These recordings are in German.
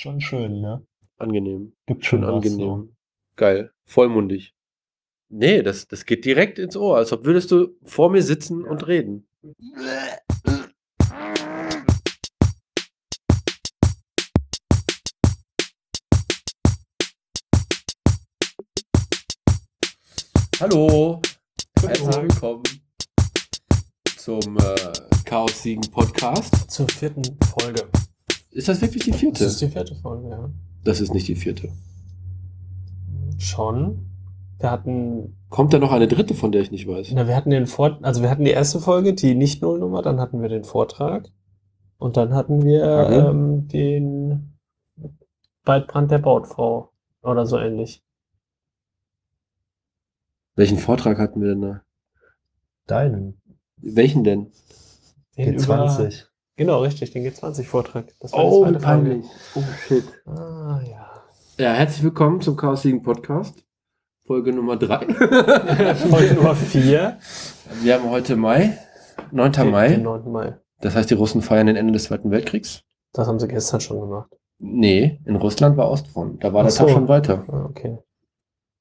Schon schön, ne? Angenehm. Gibt schon was, angenehm. Geil. Vollmundig. Nee, das, das geht direkt ins Ohr, als ob würdest du vor mir sitzen und reden. Hallo, herzlich willkommen zum äh, Chaos Siegen Podcast. Zur vierten Folge. Ist das wirklich die Das vierte? ist die vierte Folge, ja. Das ist nicht die vierte. Schon. Wir hatten, Kommt da noch eine dritte, von der ich nicht weiß? na, wir hatten den Vort, also wir hatten die erste Folge, die nicht Nullnummer, dann hatten wir den Vortrag und dann hatten wir Mhm. ähm, den Waldbrand der Bautfrau oder so ähnlich. Welchen Vortrag hatten wir denn da? Deinen. Welchen denn? Den G20. Genau, richtig, den G20-Vortrag. Das war Oh, Folge. Oh, shit. Ah, ja. Ja, herzlich willkommen zum Chaos Siegen Podcast. Folge Nummer 3. Folge Nummer 4. Wir haben heute Mai, 9. Den Mai. 9. Mai. Das heißt, die Russen feiern den Ende des Zweiten Weltkriegs. Das haben sie gestern schon gemacht. Nee, in Russland war Ostfront. Da war der Ach so. Tag schon weiter. Ah, okay.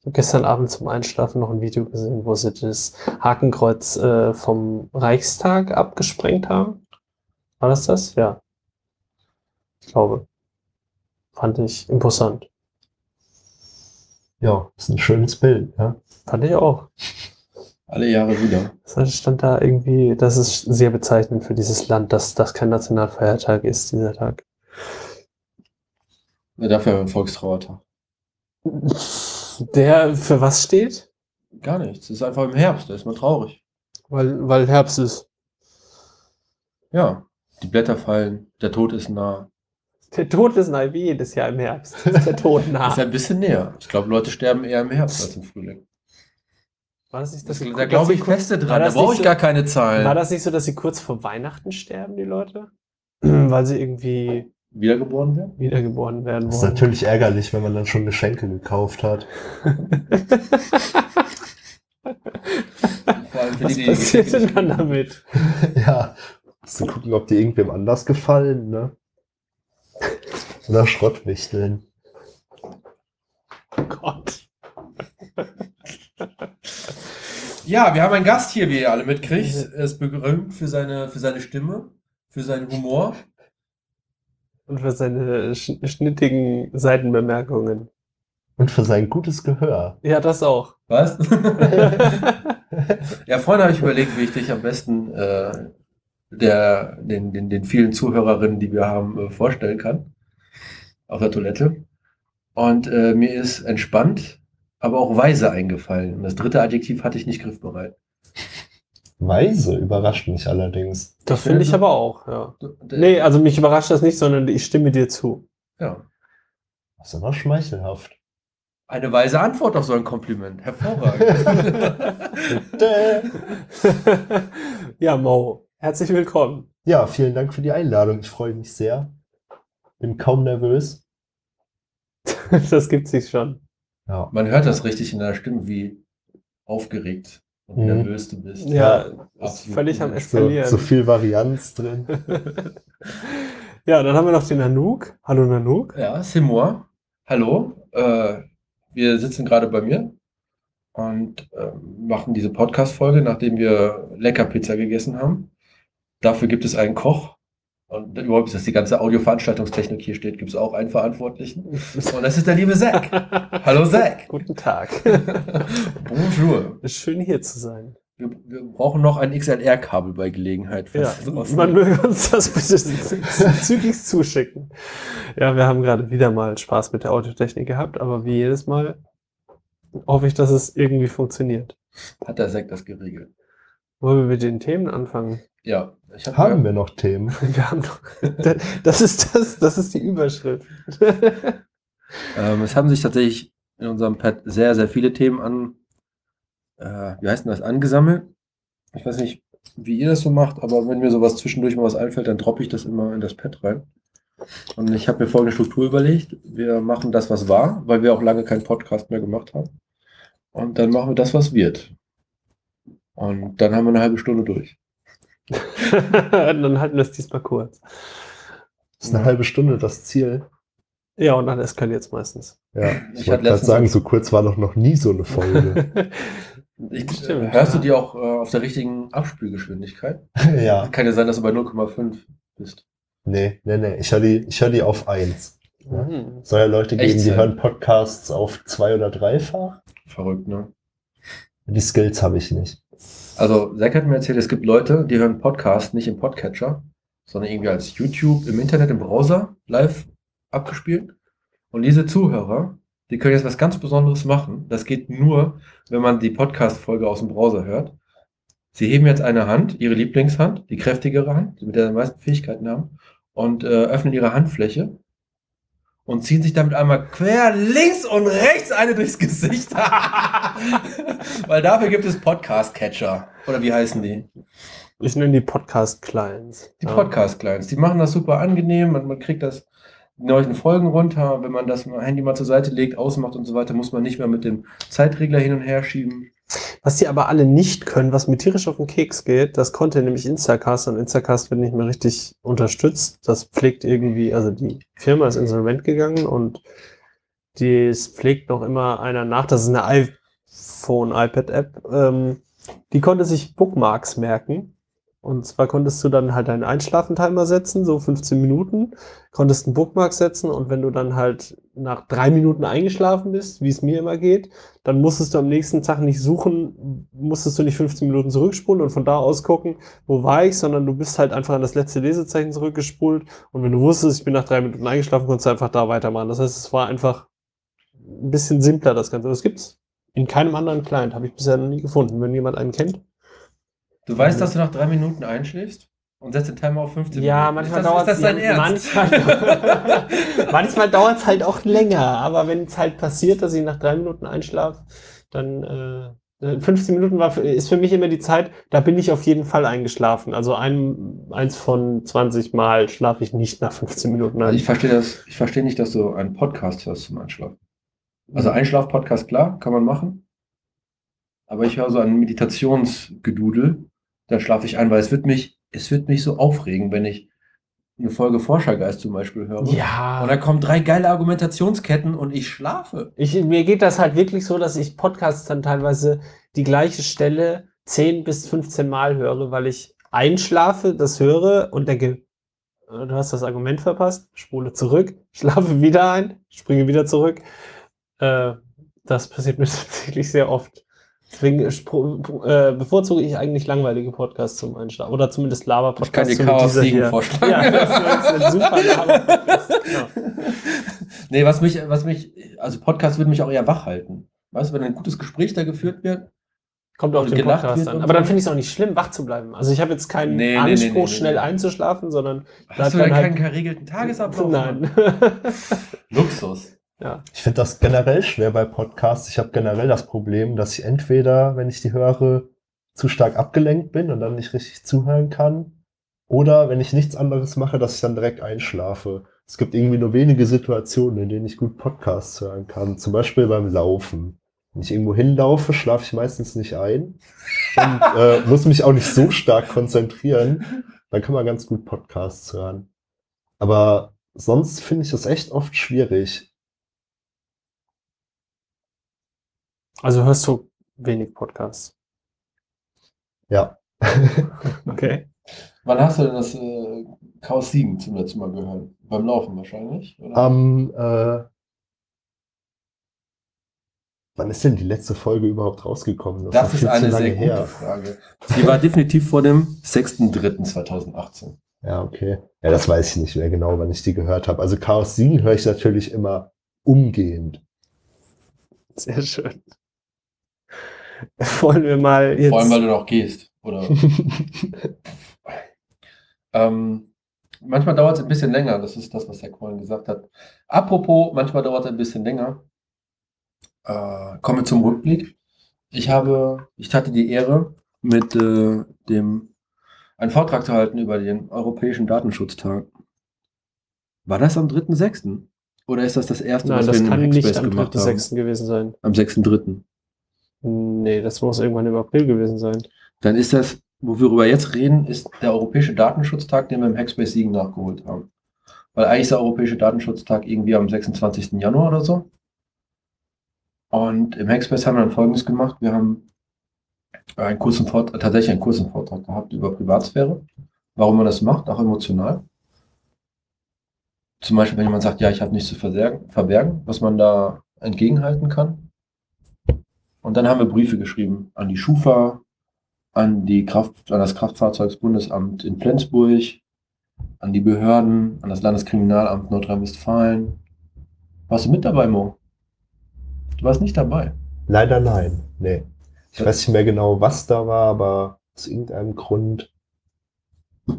Ich habe gestern Abend zum Einschlafen noch ein Video gesehen, wo sie das Hakenkreuz äh, vom Reichstag abgesprengt haben. War das das? Ja. Ich glaube. Fand ich imposant. Ja, ist ein schönes Bild, ja. Fand ich auch. Alle Jahre wieder. Das stand da irgendwie, das ist sehr bezeichnend für dieses Land, dass das kein Nationalfeiertag ist, dieser Tag. Ja, dafür haben wir einen Volkstrauertag. Der für was steht? Gar nichts. Es ist einfach im Herbst, da ist man traurig. Weil, weil Herbst ist. Ja, die Blätter fallen, der Tod ist nah. Der Tod ist nahe wie jedes Jahr im Herbst. Ist der Tod Das nah. ist ein bisschen näher. Ich glaube, Leute sterben eher im Herbst als im Frühling. War das nicht, Das, dass sie- da glaube ich kurz- feste war dran. Da das brauche nicht ich so- gar keine Zahlen. War das nicht so, dass sie kurz vor Weihnachten sterben, die Leute? Weil sie irgendwie Wiedergeboren werden? wiedergeboren werden Das ist wollen. natürlich ärgerlich, wenn man dann schon Geschenke gekauft hat. Vor allem für Was die, die passiert Geschenke denn dann damit? ja. Musst du gucken, ob die irgendwem anders gefallen, ne? Oder Schrottwichteln. Oh Gott. Ja, wir haben einen Gast hier, wie ihr alle mitkriegt. Er ist berühmt für seine, für seine Stimme, für seinen Humor. Und für seine sch schnittigen Seitenbemerkungen. Und für sein gutes Gehör. Ja, das auch. Was? ja, vorhin habe ich überlegt, wie ich dich am besten äh, der, den, den, den vielen Zuhörerinnen, die wir haben, äh, vorstellen kann. Auf der Toilette. Und äh, mir ist entspannt, aber auch weise eingefallen. Und das dritte Adjektiv hatte ich nicht griffbereit. Weise überrascht mich allerdings. Das finde ich aber auch, ja. Nee, also mich überrascht das nicht, sondern ich stimme dir zu. Ja. Das ist aber schmeichelhaft. Eine weise Antwort auf so ein Kompliment. Hervorragend. ja, Mo, herzlich willkommen. Ja, vielen Dank für die Einladung. Ich freue mich sehr. Bin kaum nervös. Das gibt sich schon. Ja. Man hört das richtig in deiner Stimme, wie aufgeregt und Mhm. nervös du bist. Ja, ist absolut. völlig am So- So, Eskalieren. so viel Varianz drin. ja, dann haben wir noch den Nanook. Hallo Nanook. Ja, c'est moi. Hallo. Äh, wir sitzen gerade bei mir und ähm, machen diese Podcast-Folge, nachdem wir lecker Pizza gegessen haben. Dafür gibt es einen Koch. Und überhaupt, dass die ganze Audioveranstaltungstechnik hier steht, gibt es auch einen Verantwortlichen. Und das ist der liebe Zack. Hallo Zack. Guten Tag. Bonjour. Schön hier zu sein. Wir, wir brauchen noch ein XLR-Kabel bei Gelegenheit. Ja, man möge uns das bitte zügig zuschicken. Ja, wir haben gerade wieder mal Spaß mit der Audiotechnik gehabt, aber wie jedes Mal hoffe ich, dass es irgendwie funktioniert. Hat der Zack das geregelt. Wollen wir mit den Themen anfangen? Ja, ich hab Haben ja, wir noch Themen? Wir haben noch, das ist das, das ist die Überschrift. Ähm, es haben sich tatsächlich in unserem Pad sehr, sehr viele Themen an, äh, wie heißt denn das, angesammelt. Ich weiß nicht, wie ihr das so macht, aber wenn mir sowas zwischendurch mal was einfällt, dann droppe ich das immer in das Pad rein. Und ich habe mir folgende Struktur überlegt. Wir machen das, was war, weil wir auch lange keinen Podcast mehr gemacht haben. Und dann machen wir das, was wird. Und dann haben wir eine halbe Stunde durch. Dann halten wir es diesmal kurz. Ist eine halbe Stunde das Ziel. Ja, und dann eskaliert es meistens. Ja, Ich ich wollte gerade sagen, so kurz war doch noch nie so eine Folge. Ich, Stimmt, hörst ja. du die auch äh, auf der richtigen Abspielgeschwindigkeit? ja. Kann ja sein, dass du bei 0,5 bist. Nee, nee, nee. Ich höre die, ich hör die auf eins. Ja. Mhm. Soll ja Leute geben, die Echtzeit. hören Podcasts auf zwei- oder dreifach. Verrückt, ne? Die Skills habe ich nicht. Also, Zack hat mir erzählt, es gibt Leute, die hören Podcast nicht im Podcatcher, sondern irgendwie als YouTube im Internet, im Browser live abgespielt. Und diese Zuhörer, die können jetzt was ganz Besonderes machen. Das geht nur, wenn man die Podcast-Folge aus dem Browser hört. Sie heben jetzt eine Hand, ihre Lieblingshand, die kräftigere Hand, die mit der sie am meisten Fähigkeiten haben, und äh, öffnen ihre Handfläche und ziehen sich damit einmal quer links und rechts eine durchs Gesicht. Weil dafür gibt es Podcast-Catcher. Oder wie heißen die? Ich nenne die Podcast-Clients. Die. Podcast-Clients. Die machen das super angenehm. Man, man kriegt das die neuen Folgen runter. Wenn man das Handy mal zur Seite legt, ausmacht und so weiter, muss man nicht mehr mit dem Zeitregler hin und her schieben. Was die aber alle nicht können, was mir tierisch auf den Keks geht, das konnte nämlich Instacast und Instacast wird nicht mehr richtig unterstützt. Das pflegt irgendwie, also die Firma ist insolvent gegangen und das pflegt noch immer einer nach. Das ist eine iPhone, iPad-App. Ähm, die konnte sich Bookmarks merken. Und zwar konntest du dann halt einen Einschlafentimer setzen, so 15 Minuten, konntest einen Bookmark setzen und wenn du dann halt nach drei Minuten eingeschlafen bist, wie es mir immer geht, dann musstest du am nächsten Tag nicht suchen, musstest du nicht 15 Minuten zurückspulen und von da aus gucken, wo war ich, sondern du bist halt einfach an das letzte Lesezeichen zurückgespult und wenn du wusstest, ich bin nach drei Minuten eingeschlafen, konntest du einfach da weitermachen. Das heißt, es war einfach ein bisschen simpler, das Ganze. Das gibt's in keinem anderen Client, habe ich bisher noch nie gefunden. Wenn jemand einen kennt. Du weißt, dass du nach drei Minuten einschläfst und setzt den Timer auf 15 Ja, Minuten. manchmal das, dauert das dein Ernst? Manchmal, manchmal dauert es halt auch länger, aber wenn es halt passiert, dass ich nach drei Minuten einschlafe, dann äh, 15 Minuten war, ist für mich immer die Zeit, da bin ich auf jeden Fall eingeschlafen. Also ein, eins von 20 Mal schlafe ich nicht nach 15 Minuten Also ein. ich verstehe das, ich verstehe nicht, dass du einen Podcast hörst zum Einschlafen. Also Einschlaf-Podcast, klar, kann man machen. Aber ich höre so ein Meditationsgedudel, dann schlafe ich ein, weil es wird mich, es wird mich so aufregen, wenn ich eine Folge Forschergeist zum Beispiel höre. ja. Und da kommen drei geile Argumentationsketten und ich schlafe. Ich, mir geht das halt wirklich so, dass ich Podcasts dann teilweise die gleiche Stelle 10 bis 15 Mal höre, weil ich einschlafe, das höre und denke, äh, du hast das Argument verpasst, spule zurück, schlafe wieder ein, springe wieder zurück. Äh, das passiert mir tatsächlich sehr oft. Deswegen äh, bevorzuge ich eigentlich langweilige Podcasts zum Einschlafen. Oder zumindest Ich kann dir Chaos Siegen vorschlagen. Ja, das ist ein super Laber-Podcast. Genau. Nee, was mich, was mich, also Podcast würde mich auch eher wach halten. Weißt du, wenn ein gutes Gespräch da geführt wird, Kommt auf den Podcast an. Aber dann finde ich es auch nicht schlimm, wach zu bleiben. Also ich habe jetzt keinen Nee, Anspruch, nee, nee, schnell einzuschlafen, sondern hast du dann dann halt- keinen geregelten Tagesablauf? nein. Luxus. Ja. Ich finde das generell schwer bei Podcasts. Ich habe generell das Problem, dass ich entweder, wenn ich die höre, zu stark abgelenkt bin und dann nicht richtig zuhören kann. Oder wenn ich nichts anderes mache, dass ich dann direkt einschlafe. Es gibt irgendwie nur wenige Situationen, in denen ich gut Podcasts hören kann. Zum Beispiel beim Laufen. Wenn ich irgendwo hinlaufe, schlafe ich meistens nicht ein und äh, muss mich auch nicht so stark konzentrieren. Dann kann man ganz gut Podcasts hören. Aber sonst finde ich das echt oft schwierig. Also hörst du wenig Podcasts. Ja. Okay. Wann hast du denn das äh, Chaos 7 zum letzten Mal gehört? Beim Laufen wahrscheinlich? Oder? Am, äh, wann ist denn die letzte Folge überhaupt rausgekommen? das noch ist zu eine lange sehr gute Frage. Die war definitiv vor dem 6.3.2018. Ja, okay. Ja, das weiß ich nicht mehr genau, wann ich die gehört habe. Also Chaos 7 höre ich natürlich immer umgehend. Sehr schön. Wollen wir mal jetzt. Vor allem, weil du noch gehst. Oder? ähm, manchmal dauert es ein bisschen länger. Das ist das, was der vorhin gesagt hat. Apropos, manchmal dauert es ein bisschen länger. Äh, kommen wir zum Rückblick. Ich habe, ich hatte die Ehre, mit äh, dem einen Vortrag zu halten über den Europäischen Datenschutztag. War das am 3.6.? Oder ist das das erste, Nein, was das wir in kann nicht am gemacht haben? 3.6. gewesen sein. Am 6.3. Nee, das muss irgendwann im April gewesen sein. Dann ist das, worüber wir jetzt reden, ist der Europäische Datenschutztag, den wir im Hackspace Siegen nachgeholt haben. weil eigentlich ist der Europäische Datenschutztag irgendwie am 26. Januar oder so. Und im Hackspace haben wir dann Folgendes gemacht. Wir haben einen kurzen Vortrag, tatsächlich einen kurzen Vortrag gehabt über Privatsphäre, warum man das macht, auch emotional. Zum Beispiel, wenn jemand sagt, ja, ich habe nichts zu verbergen, was man da entgegenhalten kann. Und dann haben wir Briefe geschrieben an die Schufa, an, die Kraft, an das Kraftfahrzeugsbundesamt in Flensburg, an die Behörden, an das Landeskriminalamt Nordrhein-Westfalen. Warst du mit dabei, Mo? Du warst nicht dabei. Leider nein. Nee. Ich weiß nicht mehr genau, was da war, aber aus irgendeinem Grund.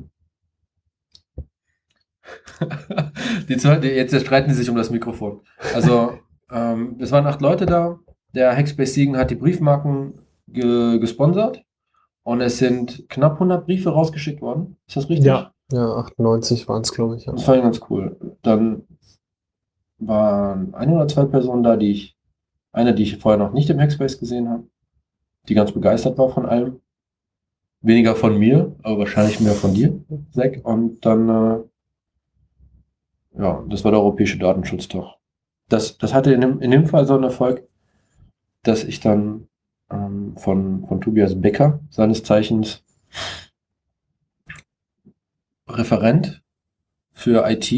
die zwei, die, jetzt streiten die sich um das Mikrofon. Also, ähm, es waren acht Leute da. Der Hackspace Siegen hat die Briefmarken ge gesponsert. Und es sind knapp 100 Briefe rausgeschickt worden. Ist das richtig? Ja, ja 98 waren es, glaube ich. Ja. Das fand ich ganz cool. Dann waren ein oder zwei Personen da, die ich, eine, die ich vorher noch nicht im Hackspace gesehen habe, die ganz begeistert war von allem. Weniger von mir, aber wahrscheinlich mehr von dir, Zack. Und dann, äh, ja, das war der Europäische Datenschutztag. Das, das hatte in dem, in dem Fall so einen Erfolg, dass ich dann ähm, von, von Tobias Becker, seines Zeichens Referent für IT,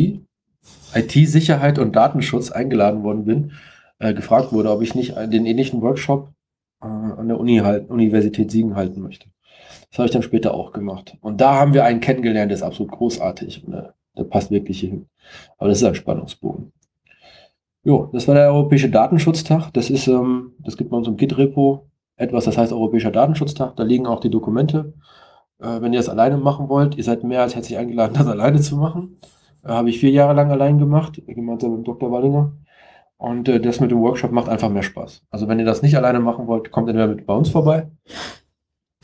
IT-Sicherheit und Datenschutz eingeladen worden bin, äh, gefragt wurde, ob ich nicht den ähnlichen Workshop äh, an der Uni halt, Universität Siegen halten möchte. Das habe ich dann später auch gemacht. Und da haben wir einen kennengelernt, der ist absolut großartig. Und, äh, der passt wirklich hier hin. Aber das ist ein Spannungsbogen. Jo, das war der Europäische Datenschutztag. Das ist, ähm, das gibt bei uns im Git-Repo etwas, das heißt Europäischer Datenschutztag. Da liegen auch die Dokumente. Äh, wenn ihr das alleine machen wollt, ihr seid mehr als herzlich eingeladen, das alleine zu machen. Äh, Habe ich vier Jahre lang allein gemacht, gemeinsam mit Dr. Wallinger. Und äh, das mit dem Workshop macht einfach mehr Spaß. Also wenn ihr das nicht alleine machen wollt, kommt entweder mit bei uns vorbei.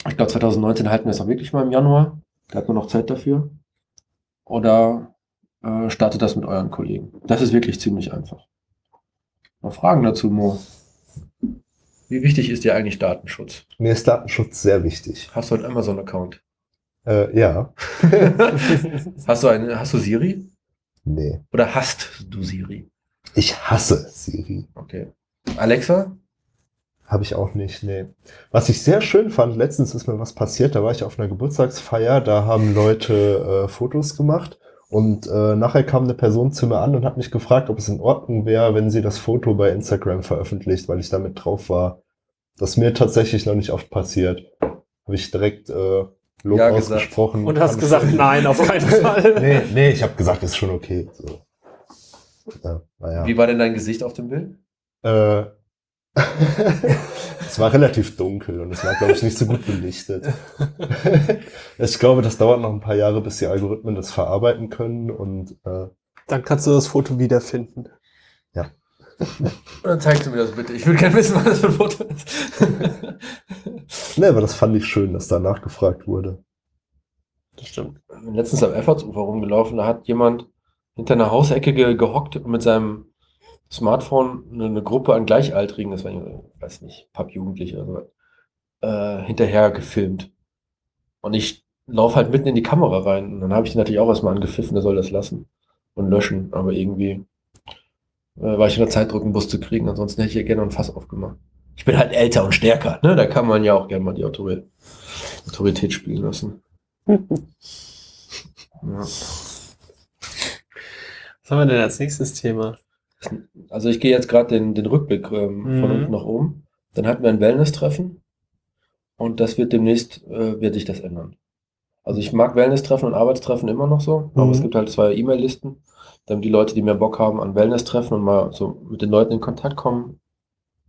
Ich glaube 2019 halten wir es auch wirklich mal im Januar. Da hat man noch Zeit dafür. Oder äh, startet das mit euren Kollegen. Das ist wirklich ziemlich einfach. Noch Fragen dazu, Mo? Wie wichtig ist dir eigentlich Datenschutz? Mir ist Datenschutz sehr wichtig. Hast du einen Amazon-Account? Äh, ja. hast, du eine, hast du Siri? Nee. Oder hast du Siri? Ich hasse Siri. Okay. Alexa? Habe ich auch nicht, nee. Was ich sehr schön fand, letztens ist mir was passiert, da war ich auf einer Geburtstagsfeier, da haben Leute äh, Fotos gemacht und äh, nachher kam eine Person zu mir an und hat mich gefragt, ob es in Ordnung wäre, wenn sie das Foto bei Instagram veröffentlicht, weil ich damit drauf war. Das mir tatsächlich noch nicht oft passiert. Habe ich direkt äh, Lob Ja gesagt. ausgesprochen. Und hast gesagt, nein, auf keinen Fall. nee, nee, ich habe gesagt, ist schon okay. So. Ja, naja. Wie war denn dein Gesicht auf dem Bild? Äh, es war relativ dunkel und es war, glaube ich, nicht so gut belichtet. ich glaube, das dauert noch ein paar Jahre, bis die Algorithmen das verarbeiten können und äh, Dann kannst du das Foto wiederfinden. Dann zeigst du mir das bitte. Ich würde gerne wissen, was das für ein Foto ist. ne, aber das fand ich schön, dass da nachgefragt wurde. Das stimmt. Ich bin letztens am Effortsufer rumgelaufen, da hat jemand hinter einer Hausecke ge gehockt und mit seinem Smartphone eine, eine Gruppe an Gleichaltrigen, das waren, ich weiß nicht, Pappjugendliche oder so, äh, hinterher gefilmt. Und ich laufe halt mitten in die Kamera rein. Und dann habe ich natürlich auch erstmal angepfiffen, der soll das lassen und löschen. Aber irgendwie äh, war ich unter Zeitdruck, einen Bus zu kriegen, ansonsten hätte ich ja gerne ein Fass aufgemacht. Ich bin halt älter und stärker, ne? Da kann man ja auch gerne mal die Autorität, Autorität spielen lassen. Ja. Was haben wir denn als nächstes Thema? Also ich gehe jetzt gerade den, den Rückblick ähm, von Mhm. unten nach oben. Dann hatten wir ein Wellness-Treffen und das wird demnächst, äh, wird sich das ändern. Also ich mag Wellness-Treffen und Arbeitstreffen immer noch so, aber Mhm. es gibt halt zwei E-Mail-Listen, damit die Leute, die mehr Bock haben an Wellness-Treffen und mal so mit den Leuten in Kontakt kommen,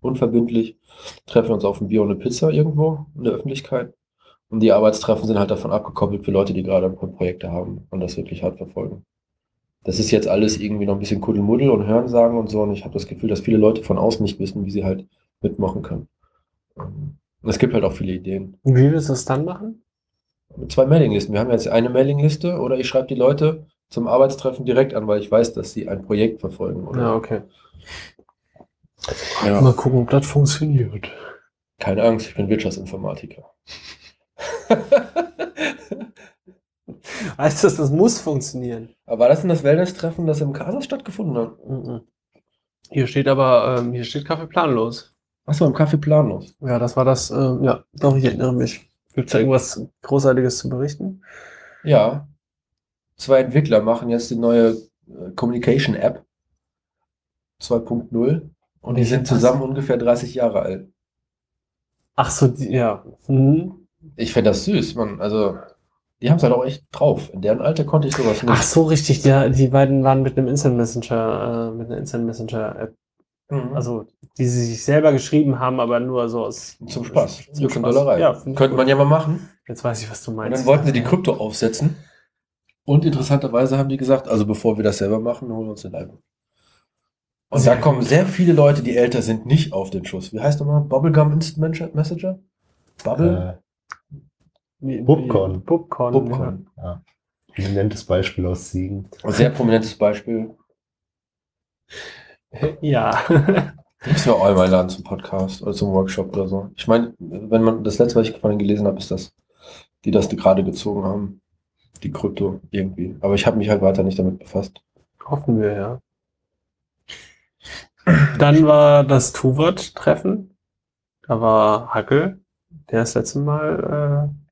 unverbindlich, treffen wir uns auf ein Bier und eine Pizza irgendwo in der Öffentlichkeit. Und die Arbeitstreffen sind halt davon abgekoppelt für Leute, die gerade Projekte haben und das wirklich hart verfolgen. Das ist jetzt alles irgendwie noch ein bisschen Kuddelmuddel und Hörensagen und so. Und ich habe das Gefühl, dass viele Leute von außen nicht wissen, wie sie halt mitmachen können. Ähm, Und es gibt halt auch viele Ideen. Und wie willst du das dann machen? Mit zwei Mailinglisten. Wir haben jetzt eine Mailingliste oder ich schreibe die Leute zum Arbeitstreffen direkt an, weil ich weiß, dass sie ein Projekt verfolgen. Oder? Ja, okay. Ja. Mal gucken, ob das funktioniert. Keine Angst, ich bin Wirtschaftsinformatiker. Weißt du, das muss funktionieren. Aber war das denn das Wellness-Treffen, das im Casas stattgefunden hat? Mhm. Hier steht aber, ähm, hier steht Kaffee planlos. Achso, im Café planlos. Ja, das war das, ähm, ja, doch, ich erinnere mich. Gibt es da irgendwas Großartiges zu berichten? Ja. Zwei Entwickler machen jetzt die neue äh, Communication App 2.0 und die sind zusammen ungefähr 30 Jahre alt. Ach so, die, ja. Mhm. Ich finde das süß, man. Also, die haben es halt auch echt drauf. In deren Alter konnte ich sowas nicht. Ach so, richtig, die, die beiden waren mit einem Instant Messenger, äh, mit einer Instant Messenger App, Mhm. also, die sie sich selber geschrieben haben, aber nur so aus. zum Spaß. Zum und Spaß. Dollerei. Ja, Könnte man ja mal machen. Jetzt weiß ich, was du Und meinst. dann wollten sie die Krypto aufsetzen. Und interessanterweise haben die gesagt, also bevor wir das selber machen, holen wir uns den iPhone. Und Sehr da kommen sehr viele Leute, die älter sind, nicht auf den Schuss. Wie heißt nochmal? Bubblegum Instant Messenger? Bubble? Wie- wie- Bubcon. Bubcon. Bubcon. Ja. Prominentes Beispiel aus Siegen. Ein sehr prominentes Beispiel. Ja. ja. Müssen wir auch einmal einladen zum Podcast oder zum Workshop oder so. Ich meine, wenn man das letzte, was ich denen gelesen habe, ist das, die das gerade gezogen haben. Die Krypto irgendwie. Aber ich habe mich halt weiter nicht damit befasst. Hoffen wir, ja. Dann war das Tuvat-Treffen. Da war Hackel, der das letzte Mal äh,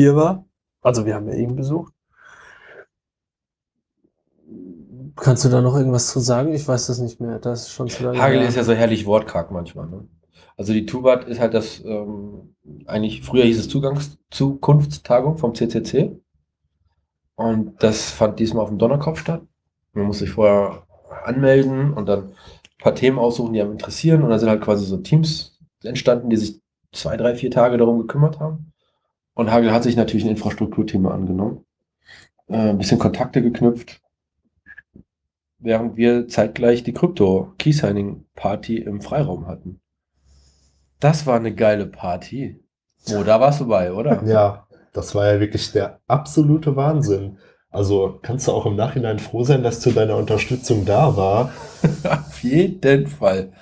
hier war. Also wir haben ja ihn besucht. Kannst du da noch irgendwas zu sagen? Ich weiß das nicht mehr. Das ist schon zu lange. Hagel ist ja so herrlich wortkarg manchmal. Ne? Also die Tubat ist halt das, ähm, eigentlich, früher hieß es Zugangs Zukunftstagung vom CCC. Und das fand diesmal auf dem Donnerkopf statt. Man muss sich vorher anmelden und dann ein paar Themen aussuchen, die einem interessieren. Und dann sind halt quasi so Teams entstanden, die sich zwei, drei, vier Tage darum gekümmert haben. Und Hagel hat sich natürlich ein Infrastrukturthema angenommen. Äh, ein bisschen Kontakte geknüpft. Während wir zeitgleich die Krypto-Key-Signing-Party im Freiraum hatten. Das war eine geile Party. Oh, da warst du bei, oder? Ja, das war ja wirklich der absolute Wahnsinn. Also kannst du auch im Nachhinein froh sein, dass zu deiner Unterstützung da war. Auf jeden Fall.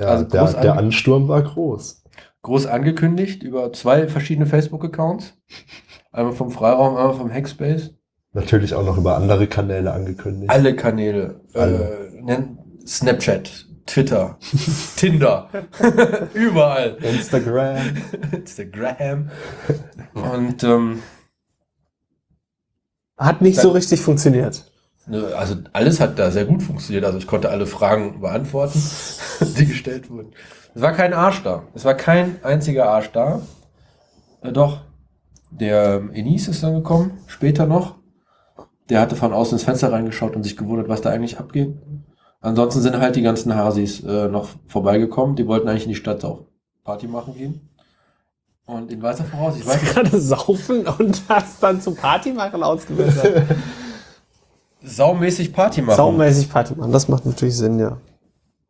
Ja, Also der, der Ansturm war groß. Groß angekündigt über zwei verschiedene Facebook-Accounts. Einmal vom Freiraum, einmal vom Hackspace. Natürlich auch noch über andere Kanäle angekündigt. Alle Kanäle. Alle. Äh, Snapchat, Twitter, Tinder. Überall. Instagram. Instagram. Und ähm, Hat nicht so richtig funktioniert. Also alles hat da sehr gut funktioniert. Also ich konnte alle Fragen beantworten, die gestellt wurden. Es war kein Arsch da. Es war kein einziger Arsch da. Äh, doch, der ähm, Enis ist dann gekommen, später noch. Der hatte von außen ins Fenster reingeschaut und sich gewundert, was da eigentlich abgeht. Ansonsten sind halt die ganzen Hasis äh, noch vorbeigekommen. Die wollten eigentlich in die Stadt auf Party machen gehen. Und in weiter voraus, ich weiß nicht, gerade saufen und das dann zum Party machen ausgewählt. saumäßig Party machen. Saumäßig Party machen, das macht natürlich Sinn, ja.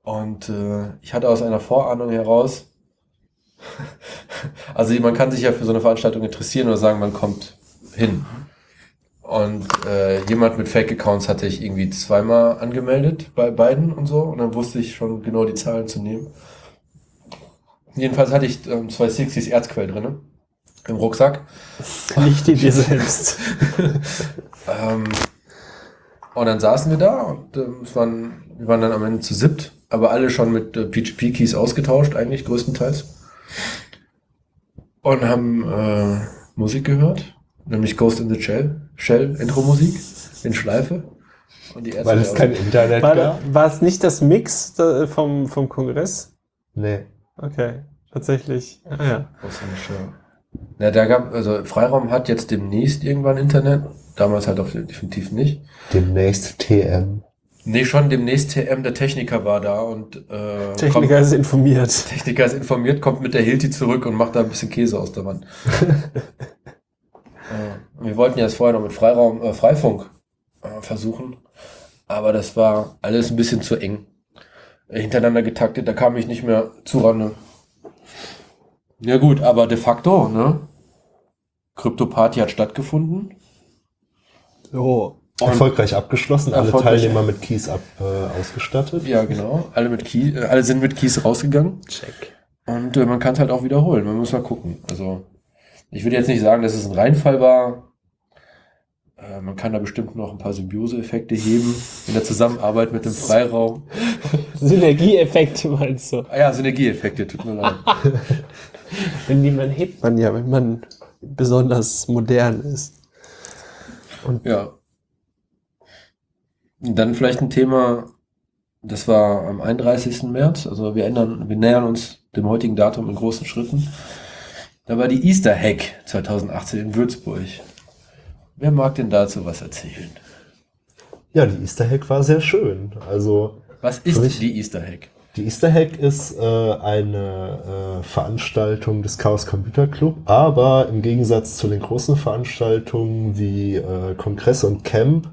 Und äh, ich hatte aus einer Vorahnung heraus, also man kann sich ja für so eine Veranstaltung interessieren oder sagen, man kommt hin. Und äh, jemand mit Fake-Accounts hatte ich irgendwie zweimal angemeldet bei beiden und so. Und dann wusste ich schon genau die Zahlen zu nehmen. Jedenfalls hatte ich ähm, zwei 60s Erzquell drinne im Rucksack. Nicht die dir selbst. Ähm, und dann saßen wir da und ähm, es waren, wir waren dann am Ende zu siebt, aber alle schon mit äh, PGP-Keys ausgetauscht, eigentlich größtenteils. Und haben äh, Musik gehört, nämlich Ghost in the Shell, Shell Intro-Musik in Schleife. Und die erste Weil es kein Internet War, gab. war es nicht das Mix da, vom, vom Kongress? Nee. Okay, tatsächlich. Ah, ja. Ghost in the Shell. Na, da gab, also Freiraum hat jetzt demnächst irgendwann Internet, damals halt auch definitiv nicht. Demnächst TM. Nee, schon demnächst TM, der Techniker war da und äh, Techniker ist informiert. Techniker ist informiert, kommt mit der Hilti zurück und macht da ein bisschen Käse aus der Wand. äh, wir wollten ja das vorher noch mit Freiraum, äh, Freifunk äh, versuchen, aber das war alles ein bisschen zu eng. Äh, Hintereinander getaktet, da kam ich nicht mehr zurande. Ja gut, aber de facto, ne? Krypto-Party hat stattgefunden. So. Und- Erfolgreich abgeschlossen, alle Erfolgreich. Teilnehmer mit Keys ab, äh, ausgestattet. Ja, genau. Alle, mit Key, äh, alle sind mit Keys rausgegangen. Check. Und äh, man kann es halt auch wiederholen. Man muss mal gucken. Also, ich würde jetzt nicht sagen, dass es ein Reinfall war. man kann da bestimmt noch ein paar Symbiose-Effekte heben in der Zusammenarbeit mit dem Freiraum. Synergieeffekte meinst du? Ah ja, Synergieeffekte, tut mir leid. Wenn die man hebt man ja, wenn man besonders modern ist. Ja. Dann vielleicht ein Thema, das war am 31. März, also wir ändern, wir nähern uns dem heutigen Datum in großen Schritten. Da war die Easter Hack 2018 in Würzburg. Wer mag denn dazu was erzählen? Ja, die Easter Hack war sehr schön. Also Was ist mich- die Easter Hack? Die Easter Hack ist äh, eine äh, Veranstaltung des Chaos Computer Club, aber im Gegensatz zu den großen Veranstaltungen wie äh, Kongress und Camp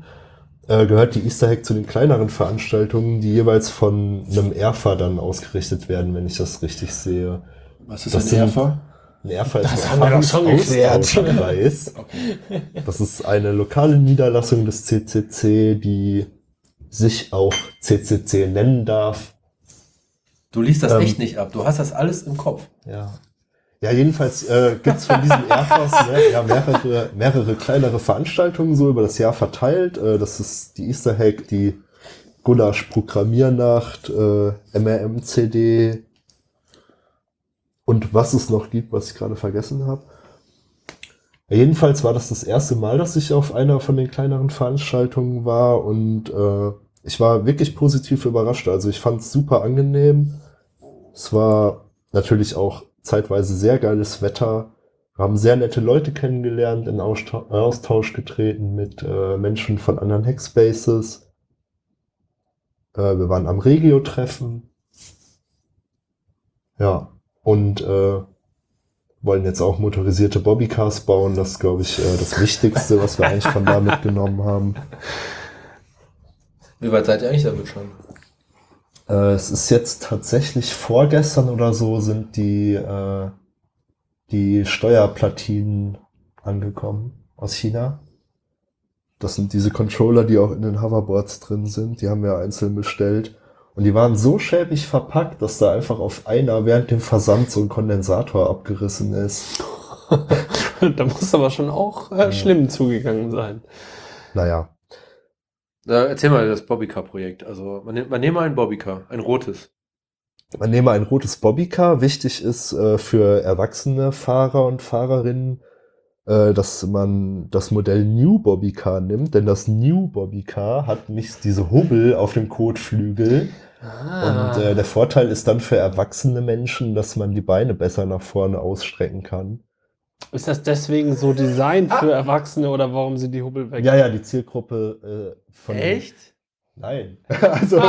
äh, gehört die Easter Hack zu den kleineren Veranstaltungen, die jeweils von einem ERFA dann ausgerichtet werden, wenn ich das richtig sehe. Was ist Das ein ERFA? Ein ERFA ist Das ein haben wir doch schon geklärt. Das ist eine lokale Niederlassung des CCC, die sich auch CCC nennen darf. Du liest das Ähm, echt nicht ab. Du hast das alles im Kopf. Ja. Ja, jedenfalls äh, gibt's von diesen Airfas ne, ja, mehrere, mehrere kleinere Veranstaltungen so über das Jahr verteilt. Äh, das ist die Easter Hack, die Gulasch Programmiernacht, äh, MRM-CD und was es noch gibt, was ich gerade vergessen habe. Ja, jedenfalls war das das erste Mal, dass ich auf einer von den kleineren Veranstaltungen war und äh, ich war wirklich positiv überrascht. Also ich fand es super angenehm. Es war natürlich auch zeitweise sehr geiles Wetter. Wir haben sehr nette Leute kennengelernt, in Austausch, getreten mit äh, Menschen von anderen Hackspaces. Äh, wir waren am Regio-Treffen. Ja, und äh, wollen jetzt auch motorisierte Bobbycars bauen. Das ist, glaube ich, äh, das Wichtigste, was wir eigentlich von da mitgenommen haben. Wie weit seid ihr eigentlich damit schon? Äh, es ist jetzt tatsächlich vorgestern oder so sind die, äh, die Steuerplatinen angekommen aus China. Das sind diese Controller, die auch in den Hoverboards drin sind. Die haben wir einzeln bestellt. Und die waren so schäbig verpackt, dass da einfach auf einer während dem Versand so ein Kondensator abgerissen ist. da muss aber schon auch äh, schlimm zugegangen sein. Naja, Na, erzähl mal das Bobbycar-Projekt. Also, man, nimmt- man nehme mal ein Bobbycar, ein rotes. Man nehme ein rotes Bobbycar. Wichtig ist äh, für erwachsene Fahrer und Fahrerinnen, äh, dass man das Modell New Bobbycar nimmt, denn das New Bobbycar hat nicht diese Hubbel auf dem Kotflügel. Ah. Und äh, der Vorteil ist dann für erwachsene Menschen, dass man die Beine besser nach vorne ausstrecken kann. Ist das deswegen so designt für Erwachsene oder warum sind die Hubbel weg? Ja, ja, die Zielgruppe äh, von. Echt? Nein. also,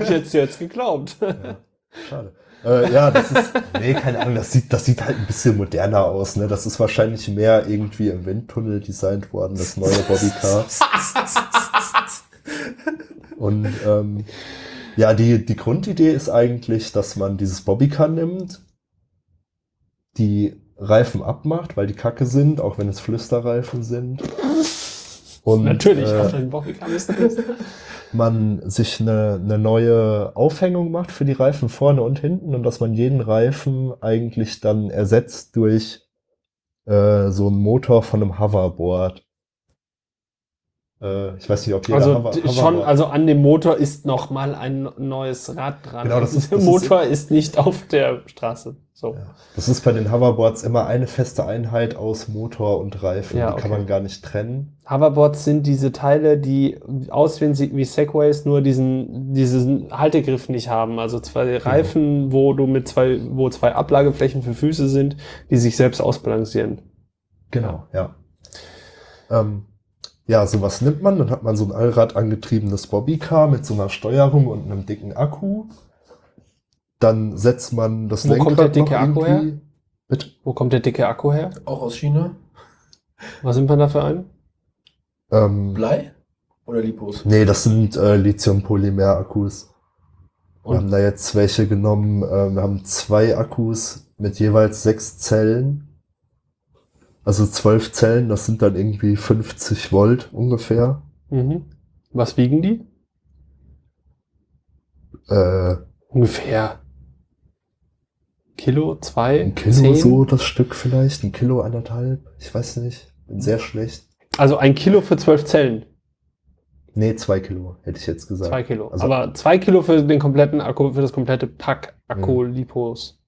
ich hätte es jetzt geglaubt. Ja, schade. Äh, ja, das ist, nee, keine Ahnung, das sieht, das sieht halt ein bisschen moderner aus, ne? Das ist wahrscheinlich mehr irgendwie im Windtunnel designt worden, das neue Bobbycar. Und ähm, ja, die, die Grundidee ist eigentlich, dass man dieses Bobbycar nimmt, die Reifen abmacht, weil die kacke sind, auch wenn es Flüsterreifen sind. Und, Natürlich, äh, man sich eine, eine neue Aufhängung macht für die Reifen vorne und hinten und dass man jeden Reifen eigentlich dann ersetzt durch äh, so einen Motor von einem Hoverboard. Äh, ich weiß nicht, ob jeder Also Hover- d- schon, also an dem Motor ist noch mal ein neues Rad dran. Genau, das ist- der das ist- Motor ist, nicht auf der Straße. So. Ja. Das ist bei den Hoverboards immer eine feste Einheit aus Motor und Reifen. Ja, die kann okay. man gar nicht trennen. Hoverboards sind diese Teile, die aussehen wie Segways, nur diesen, diesen Haltegriff nicht haben. Also zwei Genau. Reifen, wo du mit zwei, wo zwei Ablageflächen für Füße sind, die sich selbst ausbalancieren. Genau, ja. Ähm, ja, sowas nimmt man. Dann hat man so ein Allrad angetriebenes Bobbycar mit so einer Steuerung und einem dicken Akku. Dann setzt man das Wo Lenkrad kommt der dicke noch Akku irgendwie- Bitte? Wo kommt der dicke Akku her? Auch aus China? Was sind wir da für einen? Ähm, Blei? Oder Lipos? nee, das sind äh, Lithium-Polymer-Akkus. Wir Und- haben da jetzt welche genommen. Äh, wir haben zwei Akkus mit jeweils sechs Zellen. Also zwölf Zellen, das sind dann irgendwie 50 Volt ungefähr. Mhm. Was wiegen die? Äh, Ungefähr. Kilo, zwei, ein Kilo zehn? so das Stück vielleicht, ein Kilo anderthalb, ich weiß nicht, bin sehr schlecht. Also ein Kilo für zwölf Zellen. Nee, zwei Kilo, hätte ich jetzt gesagt. Zwei Kilo. Also- Aber zwei Kilo für den kompletten Akku, für das komplette Pack Akku Lipos.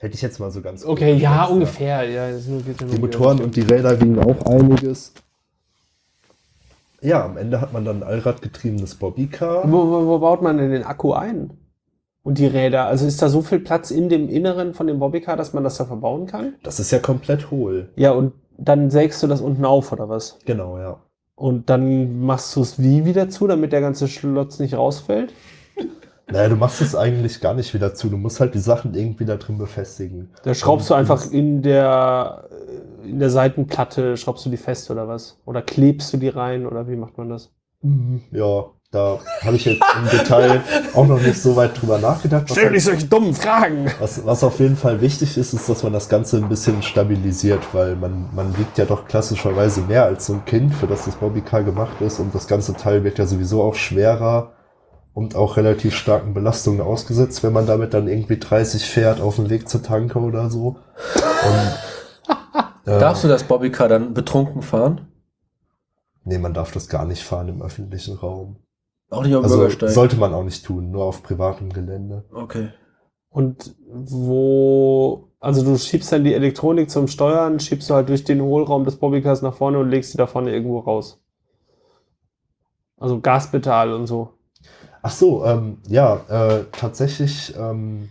Hätte ich jetzt mal so ganz Okay, ja, geschätzt, ungefähr. Ja, es nur, geht ja nur Die Motoren und die Räder wiegen auch einiges. Ja, am Ende hat man dann ein allradgetriebenes Bobbycar. Wo, wo, wo baut man denn den Akku ein? Und die Räder? Also ist da so viel Platz in dem Inneren von dem Bobbycar, dass man das da verbauen kann? Das ist ja komplett hohl. Ja, und dann sägst du das unten auf, oder was? Genau, ja. Und dann machst du es wie wieder zu, damit der ganze Schlotz nicht rausfällt? Naja, du machst es eigentlich gar nicht wieder zu. Du musst halt die Sachen irgendwie da drin befestigen. Da schraubst du Und- einfach in der, in der Seitenplatte, schraubst du die fest oder was? Oder klebst du die rein oder wie macht man das? Ja, da habe ich jetzt im Detail auch noch nicht so weit drüber nachgedacht. Was, halt, solche dummen Fragen! was, was auf jeden Fall wichtig ist, ist, dass man das Ganze ein bisschen stabilisiert, weil man, man wiegt ja doch klassischerweise mehr als so ein Kind, für das das Bobbycar gemacht ist. Und das ganze Teil wird ja sowieso auch schwerer und auch relativ starken Belastungen ausgesetzt, wenn man damit dann irgendwie 30 fährt auf dem Weg zur Tanke oder so. Und, äh, Darfst du das Bobbycar dann betrunken fahren? Nee, man darf das gar nicht fahren im öffentlichen Raum. Auch nicht auf dem Also Bürgersteig? sollte man auch nicht tun, nur auf privatem Gelände. okay. Und wo, also du schiebst dann die Elektronik zum Steuern, schiebst du halt durch den Hohlraum des Bobbycars nach vorne und legst die da vorne irgendwo raus. Also Gaspedal und so. Ach so, ähm, ja, äh, tatsächlich, ähm,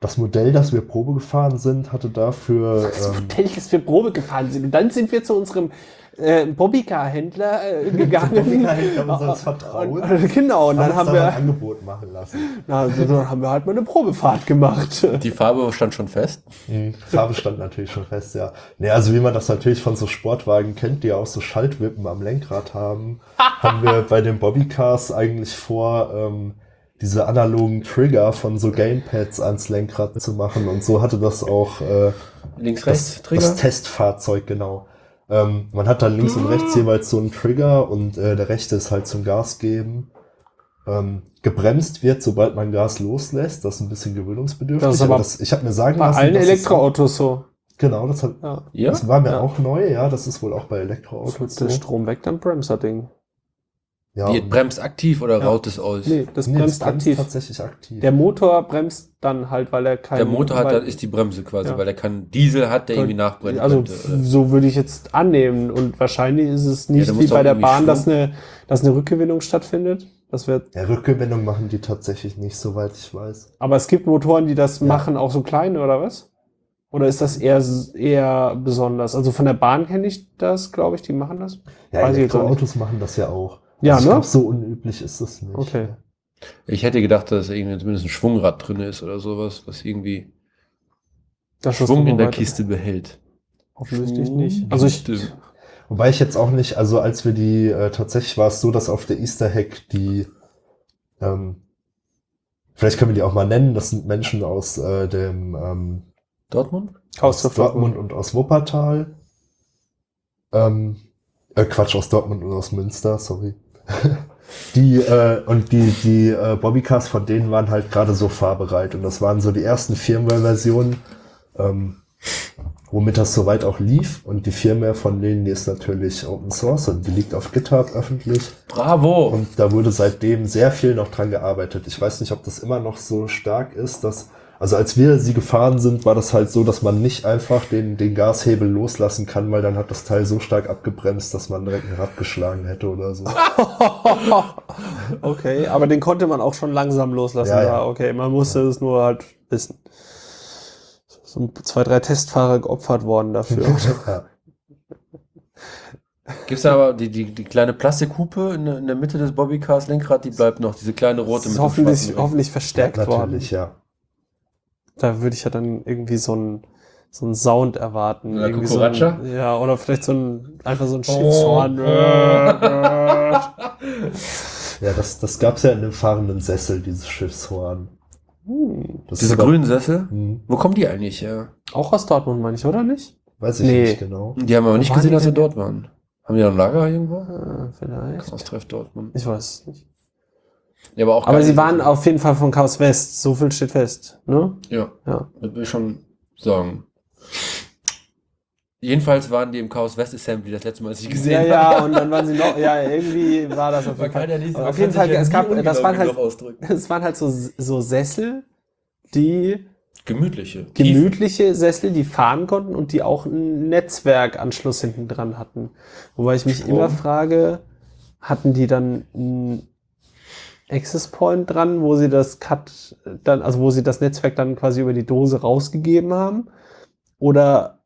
das Modell, das wir Probe gefahren sind, hatte dafür, Das ähm, Modell, das wir Probe gefahren sind. Und dann sind wir zu unserem äh, Bobbycar-Händler äh, gegangen. Bobbycar-Händler unseres Vertrauens. Und, und, genau, und dann haben uns da ein wir, Angebot machen lassen. na, also, dann haben wir halt mal eine Probefahrt gemacht. Die Farbe stand schon fest. Mhm. Farbe stand natürlich schon fest, ja. Nee, also wie man das natürlich von so Sportwagen kennt, die ja auch so Schaltwippen am Lenkrad haben, haben wir bei den Bobbycars eigentlich vor, ähm, diese analogen Trigger von so Gamepads ans Lenkrad zu machen. Und so hatte das auch äh, Links, rechts, das, Trigger. das Testfahrzeug, genau. Ähm, man hat dann links und rechts jeweils so einen Trigger und äh, der rechte ist halt zum Gas geben. Ähm, gebremst wird, sobald man Gas loslässt. Das ist ein bisschen gewöhnungsbedürftig. Das ist aber das, ich habe mir sagen Bei lassen, allen Elektroautos so. Genau, das, hat, Ja. das war mir Ja. auch neu. Ja, das ist wohl auch bei Elektroautos der so. Strom weg, dann bremst das Ding. Ja, Die und- bremst aktiv oder Ja. raut es aus? Nee, das nee, bremst aktiv. tatsächlich aktiv. Der Motor bremst dann halt, weil er kein. Der Motor hat, weil, dann ist die Bremse quasi, Ja. weil er kann Diesel hat, der irgendwie nachbrennen Also könnte. oder? so würde ich jetzt annehmen. Und wahrscheinlich ist es nicht muss wie bei der Bahn, dass eine, dass eine Rückgewinnung stattfindet. Das wird, ja, Rückgewinnung machen die tatsächlich nicht, soweit ich weiß. aber es gibt Motoren, die das Ja. machen, auch so kleine, oder was? Oder ist das eher, eher besonders? Also von der Bahn kenne ich das, glaube ich, die machen das. Ja, Elektroautos machen das ja auch. Ja, also ne? glaube, so unüblich ist es nicht. Okay. Ich hätte gedacht, dass irgendwie zumindest ein Schwungrad drin ist oder sowas, was irgendwie Das Schwung in der weiter- Kiste behält. Offensichtlich nicht. Also ich. Wobei ich jetzt auch nicht, also als wir die, äh, tatsächlich war es so, dass auf der Easter Hack die, ähm, vielleicht können wir die auch mal nennen, das sind Menschen aus äh, dem ähm, Dortmund? aus Haus Dortmund und aus Wuppertal. Ähm, äh, Quatsch, aus Dortmund und aus Münster, sorry. die, äh, und die, die äh, Bobbycars von denen waren halt gerade so fahrbereit. Und das waren so die ersten Firmware-Versionen, ähm, womit das soweit auch lief. Und die Firmware von denen, die ist natürlich Open Source und die liegt auf GitHub öffentlich. Bravo! Und da wurde seitdem sehr viel noch dran gearbeitet. Ich weiß nicht, ob das immer noch so stark ist, dass, also als wir sie gefahren sind, war das halt so, dass man nicht einfach den, den Gashebel loslassen kann, weil dann hat das Teil so stark abgebremst, dass man direkt ein Rad geschlagen hätte oder so. okay, aber den konnte man auch schon langsam loslassen. Ja, Ja, ja. okay, man musste es nur halt wissen. So zwei, drei Testfahrer geopfert worden dafür. ja. Gibt's da aber die, die, die kleine Plastikhupe in, der- in der Mitte des Bobbycars Lenkrad, die bleibt noch, diese kleine rote dem hoffentlich, hoffentlich verstärkt worden. Natürlich, ja. Da würde ich ja dann irgendwie so einen so einen Sound erwarten. Eine irgendwie so ein, ja, oder vielleicht so ein, einfach so ein Oh. Schiffshorn. Ja, das, das gab's ja in dem fahrenden Sessel, dieses Schiffshorn. hm. Das Diese grünen Sessel? Hm, Wo kommen die eigentlich her? Auch aus Dortmund, meine ich, oder nicht? weiß ich Nee. nicht genau. Die haben wir aber nicht waren gesehen, wir denn? dort waren. Haben die da ein Lager irgendwo? Ah, vielleicht. Chaos Treff Dortmund. Ich weiß es nicht. Ja, aber auch Aber sie waren auf jeden Fall von Chaos West. So viel steht fest. Ne? Ja, Ja. das will ich schon sagen. Jedenfalls waren die im Chaos West Assembly das letzte Mal, als ich Ja, gesehen ja, habe. und dann waren sie noch, ja, irgendwie war das auf jeden Fall. man auf jeden Fall, ja es gab, das waren halt, es waren halt so, so Sessel, die Gemütliche. gemütliche Sessel, die fahren konnten und die auch einen Netzwerkanschluss hinten dran hatten. Wobei ich mich Strom. immer frage, hatten die dann einen Access Point dran, wo sie das Cut dann, also wo sie das Netzwerk dann quasi über die Dose rausgegeben haben? Oder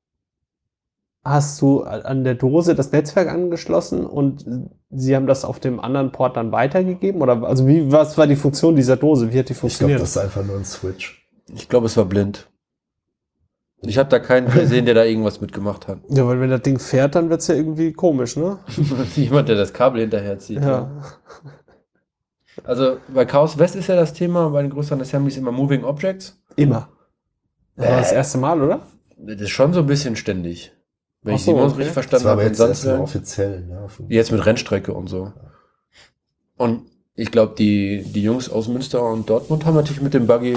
hast du an der Dose das Netzwerk angeschlossen und sie haben das auf dem anderen Port dann weitergegeben? Oder also wie, was war die Funktion dieser Dose? Wie hat die Ich glaube, funktioniert? das ist einfach nur ein Switch. Ich glaube, es war blind. Ich habe da keinen gesehen, der da irgendwas mitgemacht hat. ja, weil wenn das Ding fährt, dann wird's ja irgendwie komisch, ne? Jemand, der das Kabel hinterherzieht. Ja. Also bei Chaos West ist ja das Thema bei den größeren Assemblies immer Moving Objects. Immer. Das war das Äh. erste Mal, oder? Das ist schon so ein bisschen ständig. Wenn Ach ich so, Simons okay. richtig Das verstanden war aber habe. jetzt erst sonst mal wer- offiziell. Ne? Dem- Jetzt mit Rennstrecke und so. Und ich glaube, die, die Jungs aus Münster und Dortmund haben natürlich mit dem Buggy,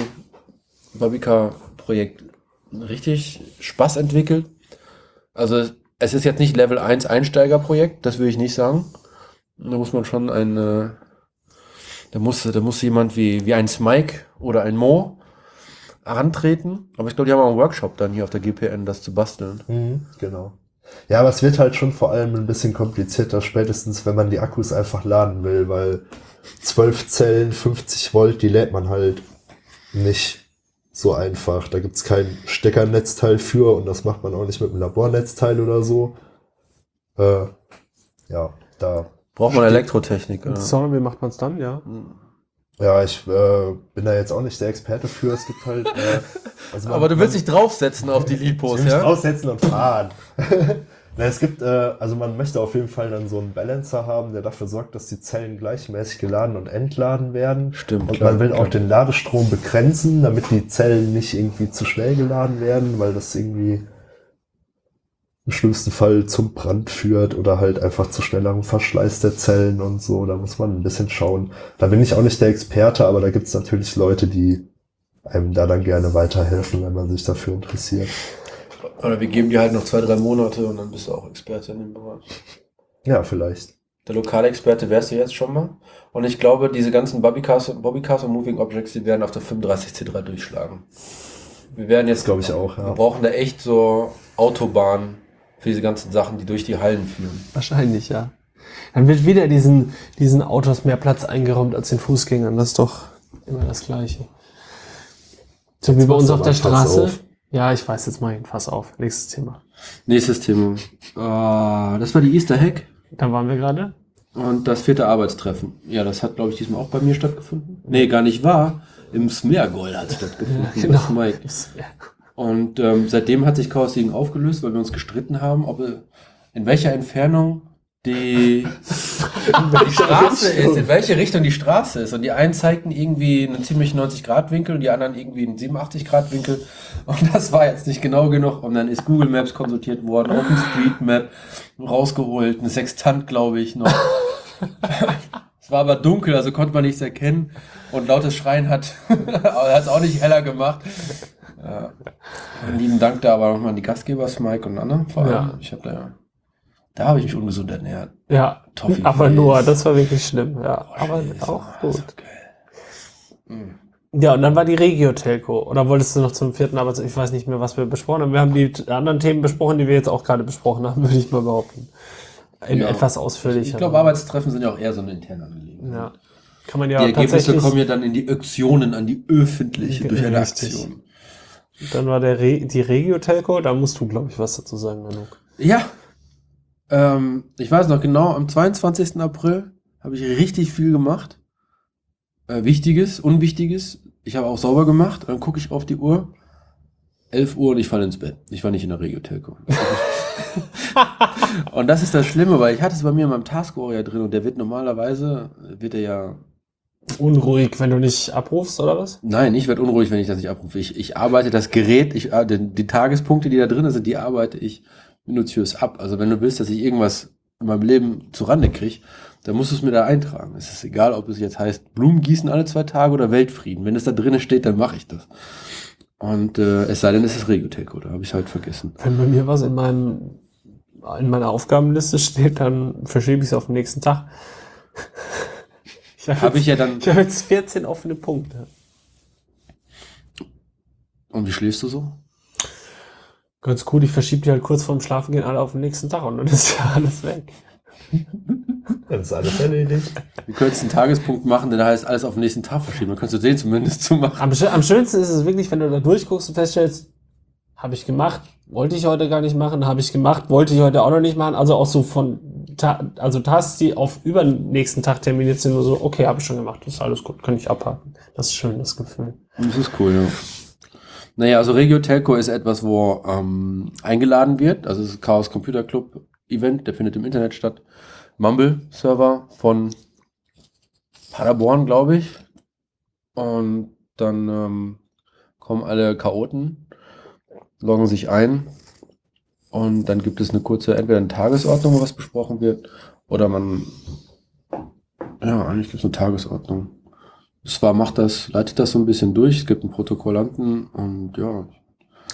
Buggycar-Projekt richtig Spaß entwickelt. Also es ist jetzt nicht Level 1 Einsteigerprojekt, das würde ich nicht sagen. Da muss man schon ein, äh, da muss, da muss jemand wie, wie ein Smike oder ein Mo herantreten. Aber ich glaube, die haben auch einen Workshop dann hier auf der GPN, das zu basteln. Mhm, genau. Ja, aber es wird halt schon vor allem ein bisschen komplizierter, spätestens wenn man die Akkus einfach laden will, weil 12 Zellen, 50 Volt, die lädt man halt nicht so einfach. Da gibt's kein Steckernetzteil für und das macht man auch nicht mit einem Labornetzteil oder so. Äh, ja, da. Braucht man Elektrotechnik. Oder? Sorry, wie macht man es dann? Ja. Ja, ich äh, bin da jetzt auch nicht der Experte für. Es gibt halt. Äh, also man- Aber du willst man- dich draufsetzen auf die Lipos, ja? aussetzen und fahren. Na, es gibt, äh, also man möchte auf jeden Fall dann so einen Balancer haben, der dafür sorgt, dass die Zellen gleichmäßig geladen und entladen werden. Stimmt. Und klar, man will klar. auch den Ladestrom begrenzen, damit die Zellen nicht irgendwie zu schnell geladen werden, weil das irgendwie im schlimmsten Fall zum Brand führt oder halt einfach zu schnellerem Verschleiß der Zellen und so. Da muss man ein bisschen schauen. Da bin ich auch nicht der Experte, aber da gibt es natürlich Leute, die einem da dann gerne weiterhelfen, wenn man sich dafür interessiert. Oder wir geben dir halt noch zwei, drei Monate und dann bist du auch Experte in dem Bereich. Ja, vielleicht. Der lokale Experte wärst du jetzt schon mal. Und ich glaube, diese ganzen Bobbycars, Bobbycars und Moving Objects, die werden auf der 35C3 durchschlagen. Wir werden jetzt, glaube ich auch, wir ja. brauchen da echt so Autobahnen für diese ganzen Sachen, die durch die Hallen führen. Wahrscheinlich, ja. Dann wird wieder diesen, diesen Autos mehr Platz eingeräumt als den Fußgängern. Das ist doch immer das Gleiche. So wie bei uns auf der Straße. auf. Ja, ich weiß, jetzt mache ich Fass auf. Nächstes Thema. Nächstes Thema. Ah, das war die Easter Hack Da waren wir gerade. und das vierte Arbeitstreffen. Ja, das hat, glaube ich, diesmal auch bei mir stattgefunden. Nee, gar nicht wahr. Im Smeargold hat es stattgefunden. Ja, genau. Das Mike. Und ähm, seitdem hat sich Chaos Siegen aufgelöst, weil wir uns gestritten haben, ob äh, in welcher Entfernung die, die Straße ist, in welche Richtung die Straße ist. Und die einen zeigten irgendwie einen ziemlich 90-Grad-Winkel und die anderen irgendwie einen 87-Grad-Winkel. Und das war jetzt nicht genau genug. Und dann ist Google Maps konsultiert worden, OpenStreetMap rausgeholt, ein Sextant, glaube ich, noch. es war aber dunkel, also konnte man nichts erkennen. Und lautes Schreien hat es auch nicht heller gemacht. Ja. Lieben Dank da aber nochmal an die Gastgeber, Mike und Anna. Vor allem. Ja. Ich habe da, da habe ich mich ungesund ernährt. Ja, Toffee aber nur, das war wirklich schlimm. Ja, Boah, aber Scheiße, auch gut. Mm. Ja, und dann war die Regio-Telco. Oder wolltest du noch zum vierten Arbeits... Ich weiß nicht mehr, was wir besprochen haben. Wir haben die anderen Themen besprochen, die wir jetzt auch gerade besprochen haben, würde ich mal behaupten. In Ja. etwas ausführlicher. Ich glaube, Arbeitstreffen sind ja auch eher so eine interne Angelegenheit. Ja. Kann man ja die Ergebnisse kommen ja dann in die Aktionen, an die öffentliche, durch eine. Aktion. Dann war der Re die Regio-Telco. Da musst du, glaube ich, was dazu sagen, Anouk. Ja. Ähm, ich weiß noch genau, am 22. April habe ich richtig viel gemacht. Äh, Wichtiges, Unwichtiges. Ich habe auch sauber gemacht. Dann gucke ich auf die Uhr. 11 Uhr und ich falle ins Bett. Ich war nicht in der Regio-Telco. und das ist das Schlimme, weil ich hatte es bei mir in meinem Task-Order drin und der wird normalerweise, wird er ja Unruhig, wenn du nicht abrufst, oder was? Nein, ich werde unruhig, wenn ich das nicht abrufe. Ich, ich arbeite das Gerät, ich, äh, die, die Tagespunkte, die da drin sind, die arbeite ich minutiös ab. Also wenn du willst, dass ich irgendwas in meinem Leben zurande kriege, dann musst du es mir da eintragen. Es ist egal, ob es jetzt heißt Blumen gießen alle zwei Tage oder Weltfrieden. Wenn es da drinnen steht, dann mache ich das. Und äh, es sei denn, es ist Regiotelco, da habe ich halt vergessen. Wenn bei mir was in meinem in meiner Aufgabenliste steht, dann verschiebe ich es auf den nächsten Tag. Habe Habe ich ja dann. ich hab jetzt 14 offene Punkte. Und wie schläfst du so? Ganz gut, ich verschiebe die halt kurz vorm Schlafengehen alle auf den nächsten Tag und dann ist ja alles weg. Das ist alles erledigt. Wir könntest einen Tagespunkt machen, der heißt alles auf den nächsten Tag verschieben. Dann könntest du den zumindest zumachen. Am, am schönsten ist es wirklich, wenn du da durchguckst und feststellst, habe ich gemacht, wollte ich heute gar nicht machen, habe ich gemacht, wollte ich heute auch noch nicht machen. Also auch so von, also Tasks, die auf über den nächsten Tag terminiert sind, nur so, okay, habe ich schon gemacht, das ist alles gut, kann ich abhaken. Das ist schön, das Gefühl. Das ist cool, ja. Naja, also Regio Telco ist etwas, wo ähm, eingeladen wird. Also es ist Chaos Computer Club Event, der findet im Internet statt. Mumble-Server von Paderborn, glaube ich. Und dann ähm, kommen alle Chaoten, loggen sich ein und dann gibt es eine kurze, entweder eine Tagesordnung, wo was besprochen wird, oder man, ja, eigentlich gibt es eine Tagesordnung. Zwar macht das, leitet das so ein bisschen durch, es gibt einen Protokollanten und ja,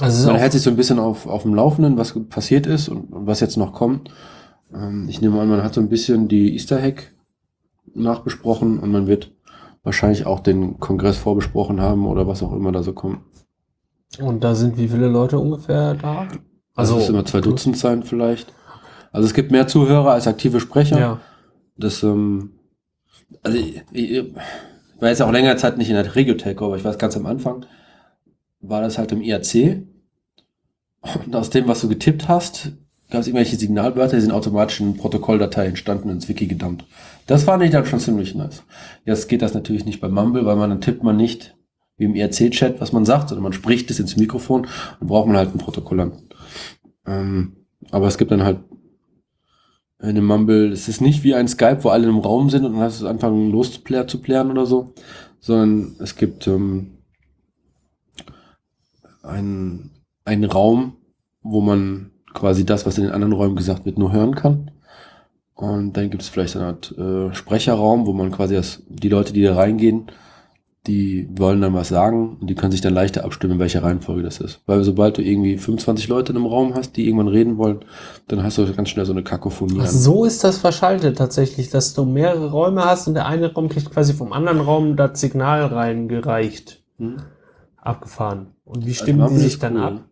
Also man hält sich so ein bisschen auf, auf dem Laufenden, was passiert ist und, und was jetzt noch kommt. Ähm, ich nehme an, man hat so ein bisschen die Easter Hack nachbesprochen und man wird wahrscheinlich auch den Kongress vorbesprochen haben oder was auch immer da so kommt. und da sind wie viele Leute ungefähr da? Also es immer zwei Dutzend sein vielleicht. Also es gibt mehr Zuhörer als aktive Sprecher. Ja. Das, ähm, also ich, ich war jetzt auch länger Zeit nicht in der Regio-Telco, aber ich weiß ganz am Anfang, war das halt im IRC. Und aus dem, was du getippt hast, gab es irgendwelche Signalwörter, die sind automatisch in Protokolldatei entstanden und ins Wiki gedumpt. Das fand ich dann schon ziemlich nice. Jetzt geht das natürlich nicht bei Mumble, weil man dann tippt man nicht wie im IRC-Chat, was man sagt, sondern man spricht es ins Mikrofon und braucht man halt einen Protokollanten. Ähm, aber es gibt dann halt in dem Mumble, es ist nicht wie ein Skype, wo alle im Raum sind und dann hast du anfangen loszuplären zu plären oder so, sondern es gibt ähm, einen, einen Raum, wo man quasi das, was in den anderen Räumen gesagt wird, nur hören kann. Und dann gibt es vielleicht eine Art äh, Sprecherraum, wo man quasi das, die Leute, die da reingehen, die wollen dann was sagen und die können sich dann leichter abstimmen, in welcher Reihenfolge das ist. Weil sobald du irgendwie 25 Leute in einem Raum hast, die irgendwann reden wollen, dann hast du ganz schnell so eine Kakophonie. Ach, so ist das verschaltet tatsächlich, dass du mehrere Räume hast und der eine Raum kriegt quasi vom anderen Raum das Signal reingereicht. Hm? Abgefahren. Und wie Also stimmen die Mumble sich ist dann cool. ab?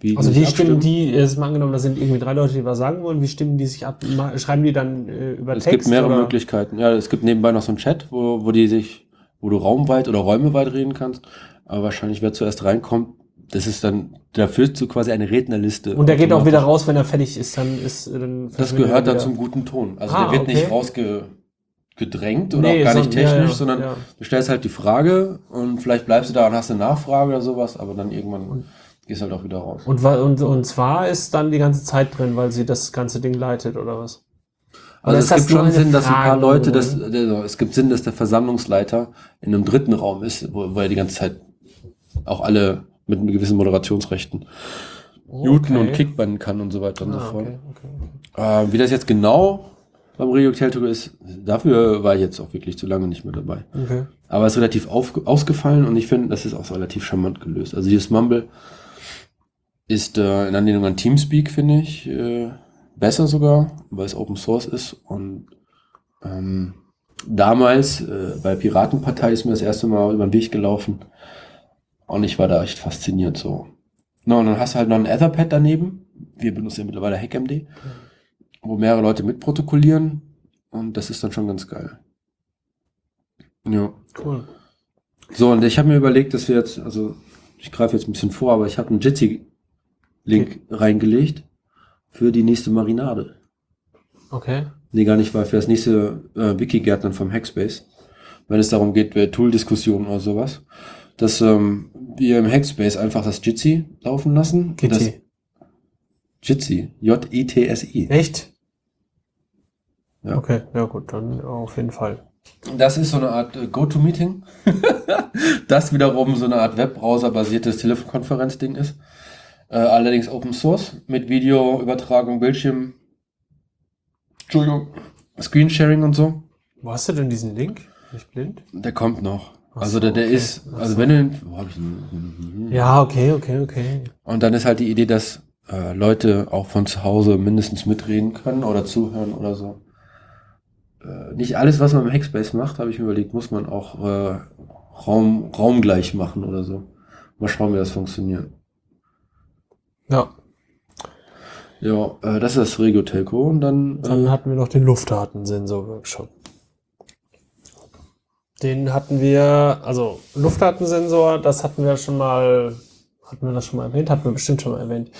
Wie Also die wie stimmen abstimmen? die, jetzt mal angenommen, da sind irgendwie drei Leute, die was sagen wollen, wie stimmen die sich ab? Schreiben die dann äh, über Es Text? gibt mehrere oder? Möglichkeiten. Ja, es gibt nebenbei noch so einen Chat, wo, wo die sich, wo du raumweit oder räumeweit reden kannst. Aber wahrscheinlich, wer zuerst reinkommt, das ist dann, da führst du quasi eine Rednerliste. Und der geht auch wieder raus, wenn er fertig ist, dann ist äh, dann Das gehört dann zum guten Ton. Also Ah, der wird nicht okay. rausgedrängt oder Nee, auch gar nicht so- ja, technisch, ja, sondern ja. du stellst halt die Frage und vielleicht bleibst du da und hast eine Nachfrage oder sowas, aber dann irgendwann gehst halt auch wieder raus. Und, und, und zwar ist dann die ganze Zeit drin, weil sie das ganze Ding leitet, oder was? Also es gibt schon Sinn, dass ein paar? Leute, das, also es gibt Sinn, dass der Versammlungsleiter in einem dritten Raum ist, wo, wo er die ganze Zeit auch alle mit gewissen Moderationsrechten muten und kickbannen kann und so weiter und so Ah, fort. okay, okay. Äh, wie das jetzt genau beim Regio Telto ist, dafür war ich jetzt auch wirklich zu lange nicht mehr dabei. okay. Aber es ist relativ auf, ausgefallen und ich finde, das ist auch relativ charmant gelöst. Also dieses Mumble ist äh, in Anlehnung an Teamspeak, finde ich, äh, besser sogar, weil es Open Source ist. Und ähm, damals äh, bei Piratenpartei ist mir das erste Mal über den Weg gelaufen. Und ich war da echt fasziniert so. Na, und dann hast du halt noch ein Etherpad daneben. Wir benutzen ja mittlerweile HackMD, wo mehrere Leute mitprotokollieren. Und das ist dann schon ganz geil. Ja. Cool. So, und ich habe mir überlegt, dass wir jetzt, also ich greife jetzt ein bisschen vor, aber ich habe einen Jitsi-Link reingelegt für die nächste Marinade. Okay. Nee, gar nicht, weil für das nächste äh, Wiki-Gärtnern vom Hackspace, wenn es darum geht, äh, Tool-Diskussionen oder sowas, dass ähm, wir im Hackspace einfach das Jitsi laufen lassen. Gitti. Jitsi, J-I-T-S-I. Echt? Ja. Okay, ja gut, dann auf jeden Fall. Das ist so eine Art äh, Go-To-Meeting. das wiederum so eine Art Webbrowser-basiertes Telefonkonferenzding ist. Äh, allerdings Open Source mit Videoübertragung, Bildschirm, Entschuldigung, Screensharing und so. Wo hast du denn diesen Link? Nicht blind? Der kommt noch. Ach Also so, der, der okay. ist, also so. wenn du, wo hab ich ihn? Ja, okay, okay, okay. Und dann ist halt die Idee, dass äh, Leute auch von zu Hause mindestens mitreden können oder zuhören oder so. Äh, nicht alles, was man im Hackspace macht, habe ich mir überlegt, muss man auch äh, Raum, raumgleich machen oder so. Mal schauen, wie das funktioniert. Ja, Ja, äh, das ist das Regio Telco und dann, dann äh, hatten wir noch den Luftdatensensor-Workshop. Den hatten wir, also Luftdatensensor, das hatten wir schon mal, hatten wir das schon mal erwähnt, hatten wir bestimmt schon mal erwähnt.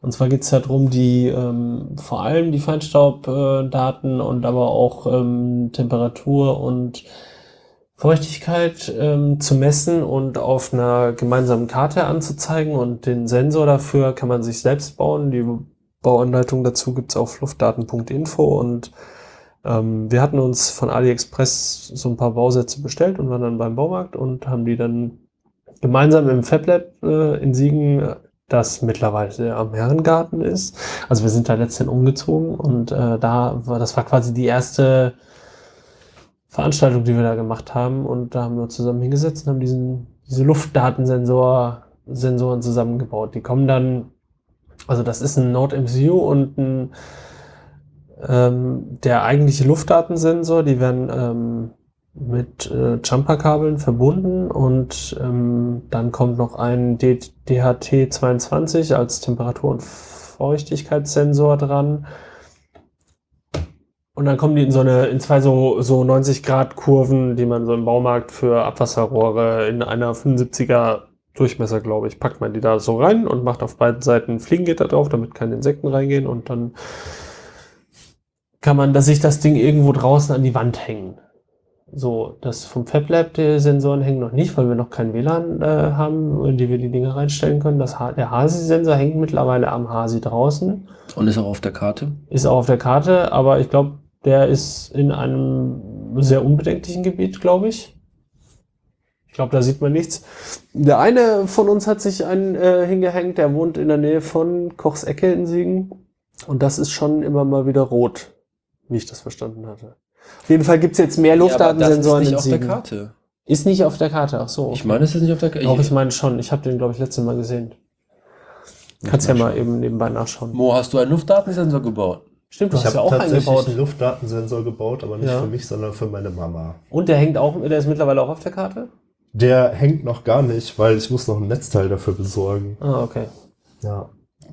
Und zwar geht es ja darum, die ähm, vor allem die Feinstaubdaten und aber auch ähm, Temperatur und Feuchtigkeit ähm, zu messen und auf einer gemeinsamen Karte anzuzeigen. Und den Sensor dafür kann man sich selbst bauen. Die Bauanleitung dazu gibt's auf luftdaten.info und ähm, wir hatten uns von AliExpress so ein paar Bausätze bestellt und waren dann beim Baumarkt und haben die dann gemeinsam im FabLab äh, in Siegen, das mittlerweile am Herrengarten ist. Also wir sind da letztendlich umgezogen und äh, da war, das war quasi die erste Veranstaltung, die wir da gemacht haben und da haben wir uns zusammen hingesetzt und haben diesen, diese Luftdatensensor, Sensoren zusammengebaut. Die kommen dann, also das ist ein Node MCU und ein ähm, der eigentliche Luftdatensensor, die werden ähm, mit äh, Jumperkabeln verbunden und ähm, dann kommt noch ein D DHT22 als Temperatur- und Feuchtigkeitssensor dran. Und dann kommen die in so eine, in zwei so, so 90 Grad Kurven, die man so im Baumarkt für Abwasserrohre in einer 75er Durchmesser, glaube ich, packt man die da so rein und macht auf beiden Seiten Fliegengitter drauf, damit keine Insekten reingehen und dann kann man dass sich das Ding irgendwo draußen an die Wand hängen. So, das vom FabLab, die Sensoren hängen noch nicht, weil wir noch kein WLAN äh, haben, in die wir die Dinge reinstellen können. Das, der HASI-Sensor hängt mittlerweile am HASI draußen, und ist auch auf der Karte. ist auch auf der Karte, aber ich glaube, der ist in einem sehr unbedenklichen Gebiet, glaube ich. Ich glaube, da sieht man nichts. Der eine von uns hat sich einen äh, hingehängt, der wohnt in der Nähe von Kochs Ecke in Siegen. Und das ist schon immer mal wieder rot, wie ich das verstanden hatte. Auf jeden Fall gibt's jetzt mehr Luftdatensensoren ja, in das ist nicht auf Siegen. der Karte. Ist nicht auf der Karte, ach so. Ich meine, es ist nicht auf der Karte. Doch, ich meine schon. Ich habe den, glaube ich, letztes Mal gesehen. Kannst ja mal eben nebenbei nachschauen. Mo, hast du einen Luftdatensensor gebaut? Stimmt, du Ich hast ja habe auch tatsächlich eingebaut. einen Luftdatensensor gebaut, aber nicht Ja. für mich, sondern für meine Mama. Und der hängt auch, der ist mittlerweile auch auf der Karte? Der hängt noch gar nicht, weil ich muss noch ein Netzteil dafür besorgen. Ah, okay. Ja.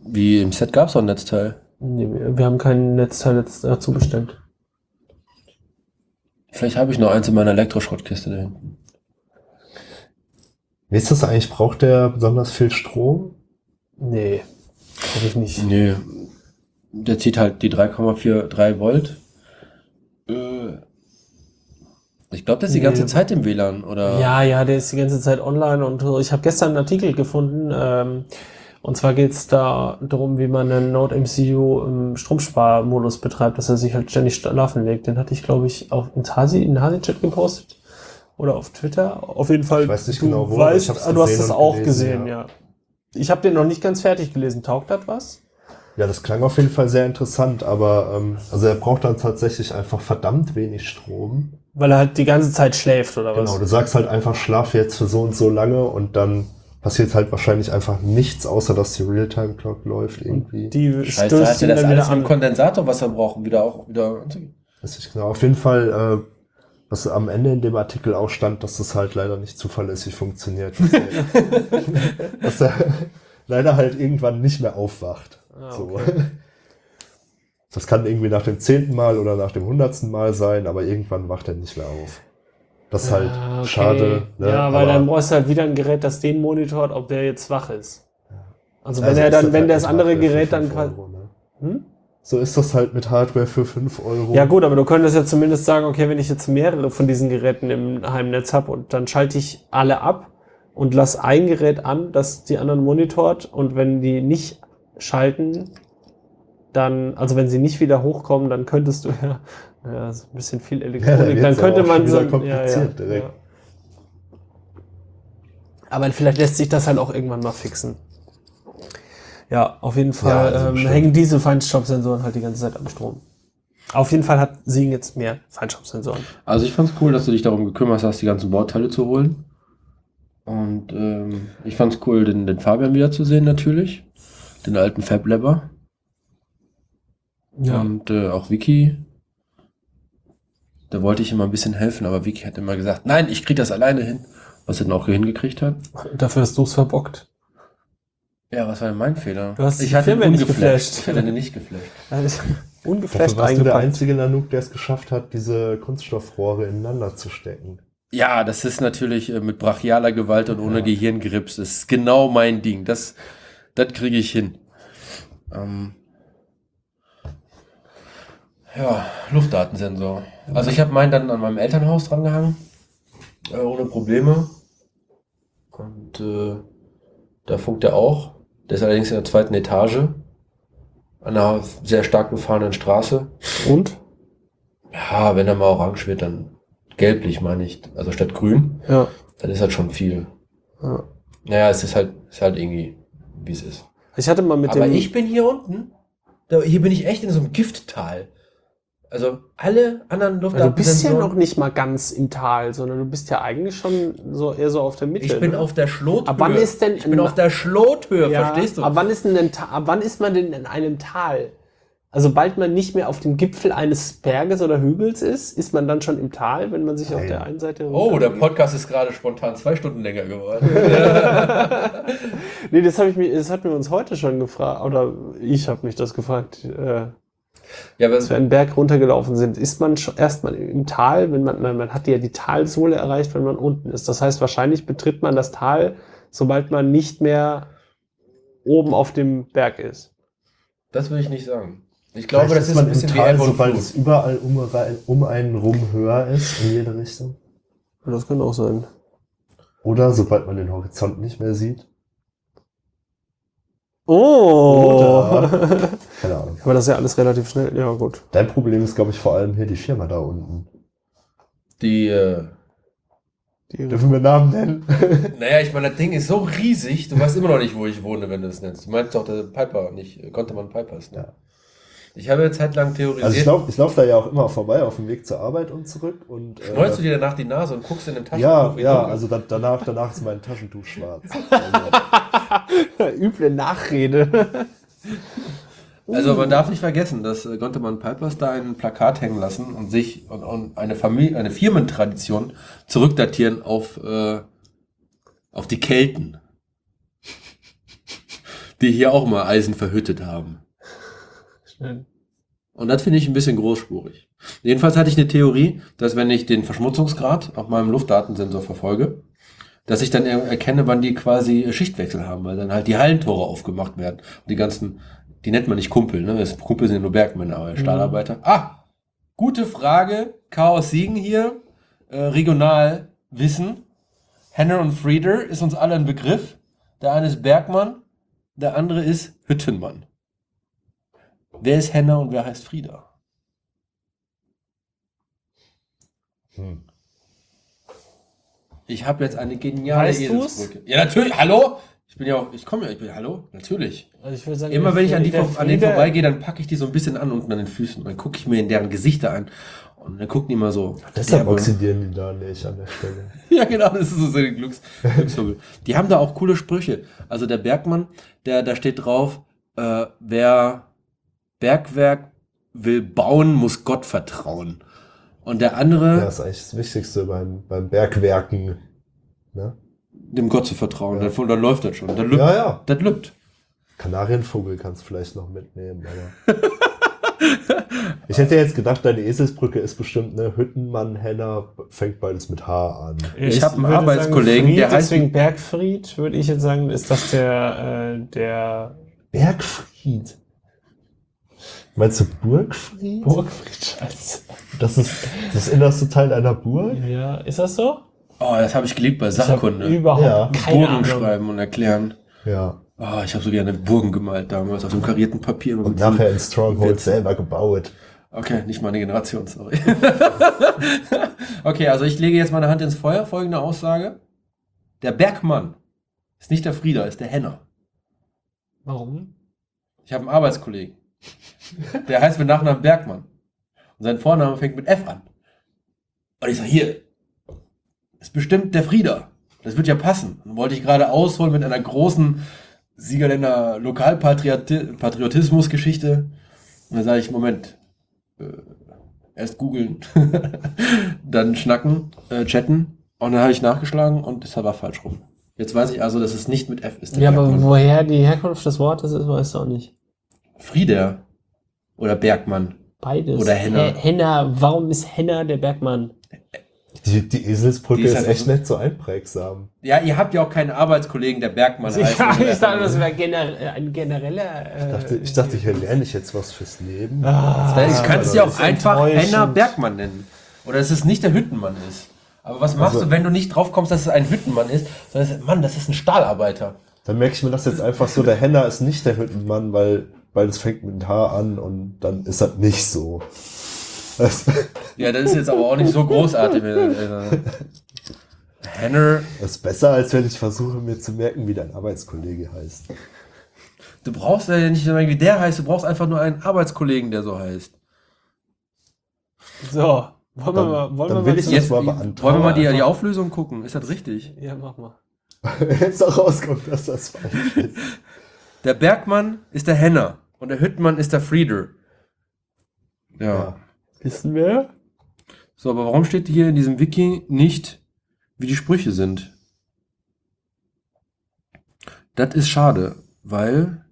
Wie im Set gab es auch ein Netzteil. Nee, wir wir haben kein Netzteil jetzt dazu bestellt. Vielleicht habe ich noch eins in meiner Elektroschrottkiste da hinten. Wie ist das eigentlich? Braucht der besonders viel Strom? Nee, glaube ich nicht. Nee. Der zieht halt die 3,43 Volt. Äh, Ich glaube, der ist die Nee. ganze Zeit im WLAN, oder? Ja, ja, der ist die ganze Zeit online und ich habe gestern einen Artikel gefunden. Ähm, und zwar geht's da darum, wie man einen Node MCU im Stromsparmodus betreibt, dass er sich halt ständig schlafen legt. Den hatte ich, glaube ich, auf ins Hasi, in den Hasi-Chat gepostet. Oder auf Twitter. Auf jeden Fall. Ich weiß nicht du genau wo, Weißt, ich hab's du hast es und auch gelesen, gesehen, ja. ja. Ich habe den noch nicht ganz fertig gelesen. Taugt das was? Ja, das klang auf jeden Fall sehr interessant, aber ähm, also er braucht dann tatsächlich einfach verdammt wenig Strom. Weil er halt die ganze Zeit schläft, oder was? Genau, du sagst halt einfach, schlaf jetzt für so und so lange und dann passiert halt wahrscheinlich einfach nichts, außer dass die Realtime-Clock läuft irgendwie. Die Scheiße, stößt hat er das dann alles an. Kondensator, was er braucht, wieder auch wieder? Weiß ich genau. Auf jeden Fall, äh, was am Ende in dem Artikel auch stand, dass das halt leider nicht zuverlässig funktioniert. Dass er, dass er leider halt irgendwann nicht mehr aufwacht. Ah, so. okay. Das kann irgendwie nach dem zehnten Mal oder nach dem hundertsten Mal sein, aber irgendwann wacht er nicht mehr auf. Das ist halt Ah, okay. schade. Ne? Ja, weil aber dann brauchst du halt wieder ein Gerät, das den monitort, ob der jetzt wach ist. Also wenn also er dann, das wenn halt das andere Hardware Gerät dann quasi. Ne? Hm? So ist das halt mit Hardware für 5 Euro. Ja gut, aber du könntest ja zumindest sagen, okay, wenn ich jetzt mehrere von diesen Geräten im Heimnetz habe und dann schalte ich alle ab und lass ein Gerät an, das die anderen monitort und wenn die nicht schalten, dann, also wenn sie nicht wieder hochkommen, dann könntest du ja, ja ist ein bisschen viel Ja, Elektronik, wird's dann könnte aber auch man so, kompliziert direkt. Aber vielleicht lässt sich das halt auch irgendwann mal fixen. Ja, auf jeden Fall also ähm, hängen diese Feinstaubsensoren halt die ganze Zeit am Strom. Auf jeden Fall hat Siegen jetzt mehr Feinstaubsensoren. Also ich fand's cool, dass du dich darum gekümmert hast, die ganzen Bauteile zu holen. Und ähm, ich fand's cool, den, den Fabian wiederzusehen natürlich. Den alten Fab Labber. Und äh, auch Vicky. Da wollte ich immer ein bisschen helfen, aber Vicky hat immer gesagt, nein, ich krieg das alleine hin. Was er dann auch hingekriegt hat. Dafür hast du es verbockt. Ja, was war denn mein Fehler? Du hast ich hatte ihn Firma nicht geflasht. Ich hatte ihn nicht geflasht. Also, Dafür Ungeflasht warst du der eingepackt. einzige Nanook, der es geschafft hat, diese Kunststoffrohre ineinander zu stecken. Ja, das ist natürlich äh, mit brachialer Gewalt und ohne Ja. Gehirngrips. Das ist genau mein Ding. Das, das kriege ich hin. Ähm, ja, Luftdatensensor. Also ich habe meinen dann an meinem Elternhaus drangehangen. Äh, ohne Probleme. Und äh, da funkt er auch. Der ist allerdings in der zweiten Etage. An einer sehr stark befahrenen Straße. Und? Ja, wenn er mal orange wird, dann gelblich meine ich. Also statt grün. Ja. Dann ist halt schon viel. ja. Naja, es ist halt, ist halt irgendwie, wie es ist. Ich hatte mal mit Aber dem. ich bin hier unten. Da, hier bin ich echt in so einem Gifttal. Also alle anderen Ja, du bist ja noch nicht mal ganz im Tal, sondern du bist ja eigentlich schon so eher so auf der Mitte. Ich bin ne? auf der Schlothöhe. Ab wann ist denn ich bin auf der Schlothöhe, ja, verstehst du? Ab wann, ist denn ab wann ist man denn in einem Tal? Also sobald man nicht mehr auf dem Gipfel eines Berges oder Hügels ist, ist man dann schon im Tal, wenn man sich auf Nein. der einen Seite. oh, der Podcast ist gerade spontan zwei Stunden länger geworden. nee, das habe ich mir, das hatten wir uns heute schon gefragt, oder ich habe mich das gefragt, äh, ja, als wir einen Berg runtergelaufen sind. Ist man schon erstmal im Tal, wenn man, man, man hat ja die Talsohle erreicht, wenn man unten ist. Das heißt, wahrscheinlich betritt man das Tal, sobald man nicht mehr oben auf dem Berg ist. das will ich nicht sagen. Ich glaube, Vielleicht das ist man ein bisschen im wie Tal, sobald es überall um, um einen rum höher ist, in jede Richtung. Das kann auch sein. Oder sobald man den Horizont nicht mehr sieht. Oh! Oder- Keine Ahnung. Aber das ist ja alles relativ schnell. Ja, gut. Dein Problem ist, glaube ich, vor allem hier die Firma da unten. Die, äh, Die, Dürfen wir Namen nennen? naja, ich meine, das Ding ist so riesig, du weißt immer noch nicht, wo ich wohne, wenn du es nennst. Du meinst doch, der Piper, nicht, konnte man Pipers, ne? Ja. Ich habe eine Zeit lang theorisiert. Also ich laufe ich lauf da ja auch immer vorbei auf dem Weg zur Arbeit und zurück. Und, äh, Schneust du dir danach die Nase und guckst in dem Taschentuch? ja, ja, dunkel? also da, danach, danach ist mein Taschentuch schwarz. Also, Üble Nachrede. Also man darf nicht vergessen, dass äh, Gontemann Pipers da ein Plakat hängen lassen und sich und, und eine Familie, eine Firmentradition zurückdatieren auf, äh, auf die Kelten. Die hier auch mal Eisen verhüttet haben. Und das finde ich ein bisschen großspurig. Jedenfalls hatte ich eine Theorie, dass wenn ich den Verschmutzungsgrad auf meinem Luftdatensensor verfolge, dass ich dann er- erkenne, wann die quasi Schichtwechsel haben, weil dann halt die Hallentore aufgemacht werden. Und die ganzen, die nennt man nicht Kumpel, ne? Das Kumpel sind ja nur Bergmänner, aber Stahlarbeiter. Ah, gute Frage. Chaos Siegen hier. Äh, regional Wissen. Henner und Frieder ist uns alle ein Begriff. Der eine ist Bergmann, der andere ist Hüttenmann. Wer ist Henner und wer heißt Frieda? hm. Ich habe jetzt eine geniale Weißt du's? Eselsbrücke. Ja, natürlich. Hallo? Ich bin ja auch, ich komme ja, ich bin, hallo? Natürlich. Also ich sagen, Immer wenn ich an, die, vor- an denen vorbeigehe, dann packe ich die so ein bisschen an unten an den Füßen. Dann gucke ich mir in deren Gesichter an. Und dann gucken die immer so. Deshalb oxidieren die da nicht an der Stelle. Ja, genau, das ist so ein Glücks, Glücksvogel. Die haben da auch coole Sprüche. Also der Bergmann, der, da steht drauf, äh, wer Bergwerk will bauen, muss Gott vertrauen. Und der andere, Ja, ist eigentlich das Wichtigste beim, beim Bergwerken. Ne? dem Gott zu vertrauen. Ja. Dann, dann läuft das schon. Dann lübt. Ja, ja. Das lübt. Kanarienvogel kannst du vielleicht noch mitnehmen, aber. ich hätte jetzt gedacht, deine Eselsbrücke ist bestimmt eine Hüttenmann, Henner, fängt beides mit H an. Ich hab einen würde Arbeitskollegen, Fried, der heißt- Deswegen Bergfried, würde ich jetzt sagen, ist das der, äh, der Bergfried. Meinst du Burgfried? Burgfried, scheiße. Das ist das innerste Teil einer Burg? Ja, ist das so? Oh, das habe ich geliebt bei Sachkunde. überhaupt Ja. keine Burgen Ahnung. schreiben und erklären. Ja. Oh, ich habe so gerne Burgen gemalt damals auf dem karierten Papier. Und nachher in Stronghold Witz. selber gebaut. Okay, nicht meine Generation, sorry. okay, also ich lege jetzt meine Hand ins Feuer. Folgende Aussage. Der Bergmann ist nicht der Frieder, ist der Henner. Warum? Ich habe einen Arbeitskollegen. Der heißt mit Nachnamen Bergmann. Und sein Vorname fängt mit F an. Und ich sage, hier, ist bestimmt der Frieder. Das wird ja passen. Dann wollte ich gerade ausholen mit einer großen Siegerländer Lokalpatriotismus-Geschichte. Und dann sage ich, Moment, äh, erst googeln, dann schnacken, äh, chatten. Und dann habe ich nachgeschlagen und das war falsch rum. Jetzt weiß ich also, dass es nicht mit F ist. Ja, aber Bergmann. woher die Herkunft des Wortes ist, weißt du auch nicht. Frieder oder Bergmann. Beides. Oder Henner. He- Henner, warum ist Henner der Bergmann? Die, die Eselsbrücke Die ist ist, halt echt so- nicht so einprägsam. Ja, ihr habt ja auch keinen Arbeitskollegen, der Bergmann heißt. Ja, ich dachte, das wäre gener ein genereller. Äh, Ich dachte, ich dachte, hier lerne ich jetzt was fürs Leben. Ah. Du kannst ja auch einfach. Henner Bergmann nennen. Oder dass es nicht der Hüttenmann ist. Aber was machst Also- du, wenn du nicht drauf kommst, dass es ein Hüttenmann ist, sondern es ist, Mann, das ist ein Stahlarbeiter. Dann merke ich mir das jetzt einfach so, der Henner ist nicht der Hüttenmann, weil, weil es fängt mit H an und dann ist das nicht so. Ja, das ist jetzt aber auch nicht so großartig. Also, Henner, das ist besser, als wenn ich versuche, mir zu merken, wie dein Arbeitskollege heißt. du brauchst ja nicht, wie der heißt, du brauchst einfach nur einen Arbeitskollegen, der so heißt. So, wollen wir Dann- mal. Wollen dann wir will mal jetzt- mal wollen wir mal die, die Auflösung gucken. Ist das richtig? Ja, mach mal. Jetzt auch rauskommt, dass das falsch ist. Der Bergmann ist der Henner und der Hüttenmann ist der Frieder. Ja. Ja. Wissen wir? So, aber warum steht hier in diesem Wiki nicht, wie die Sprüche sind? Das ist schade, weil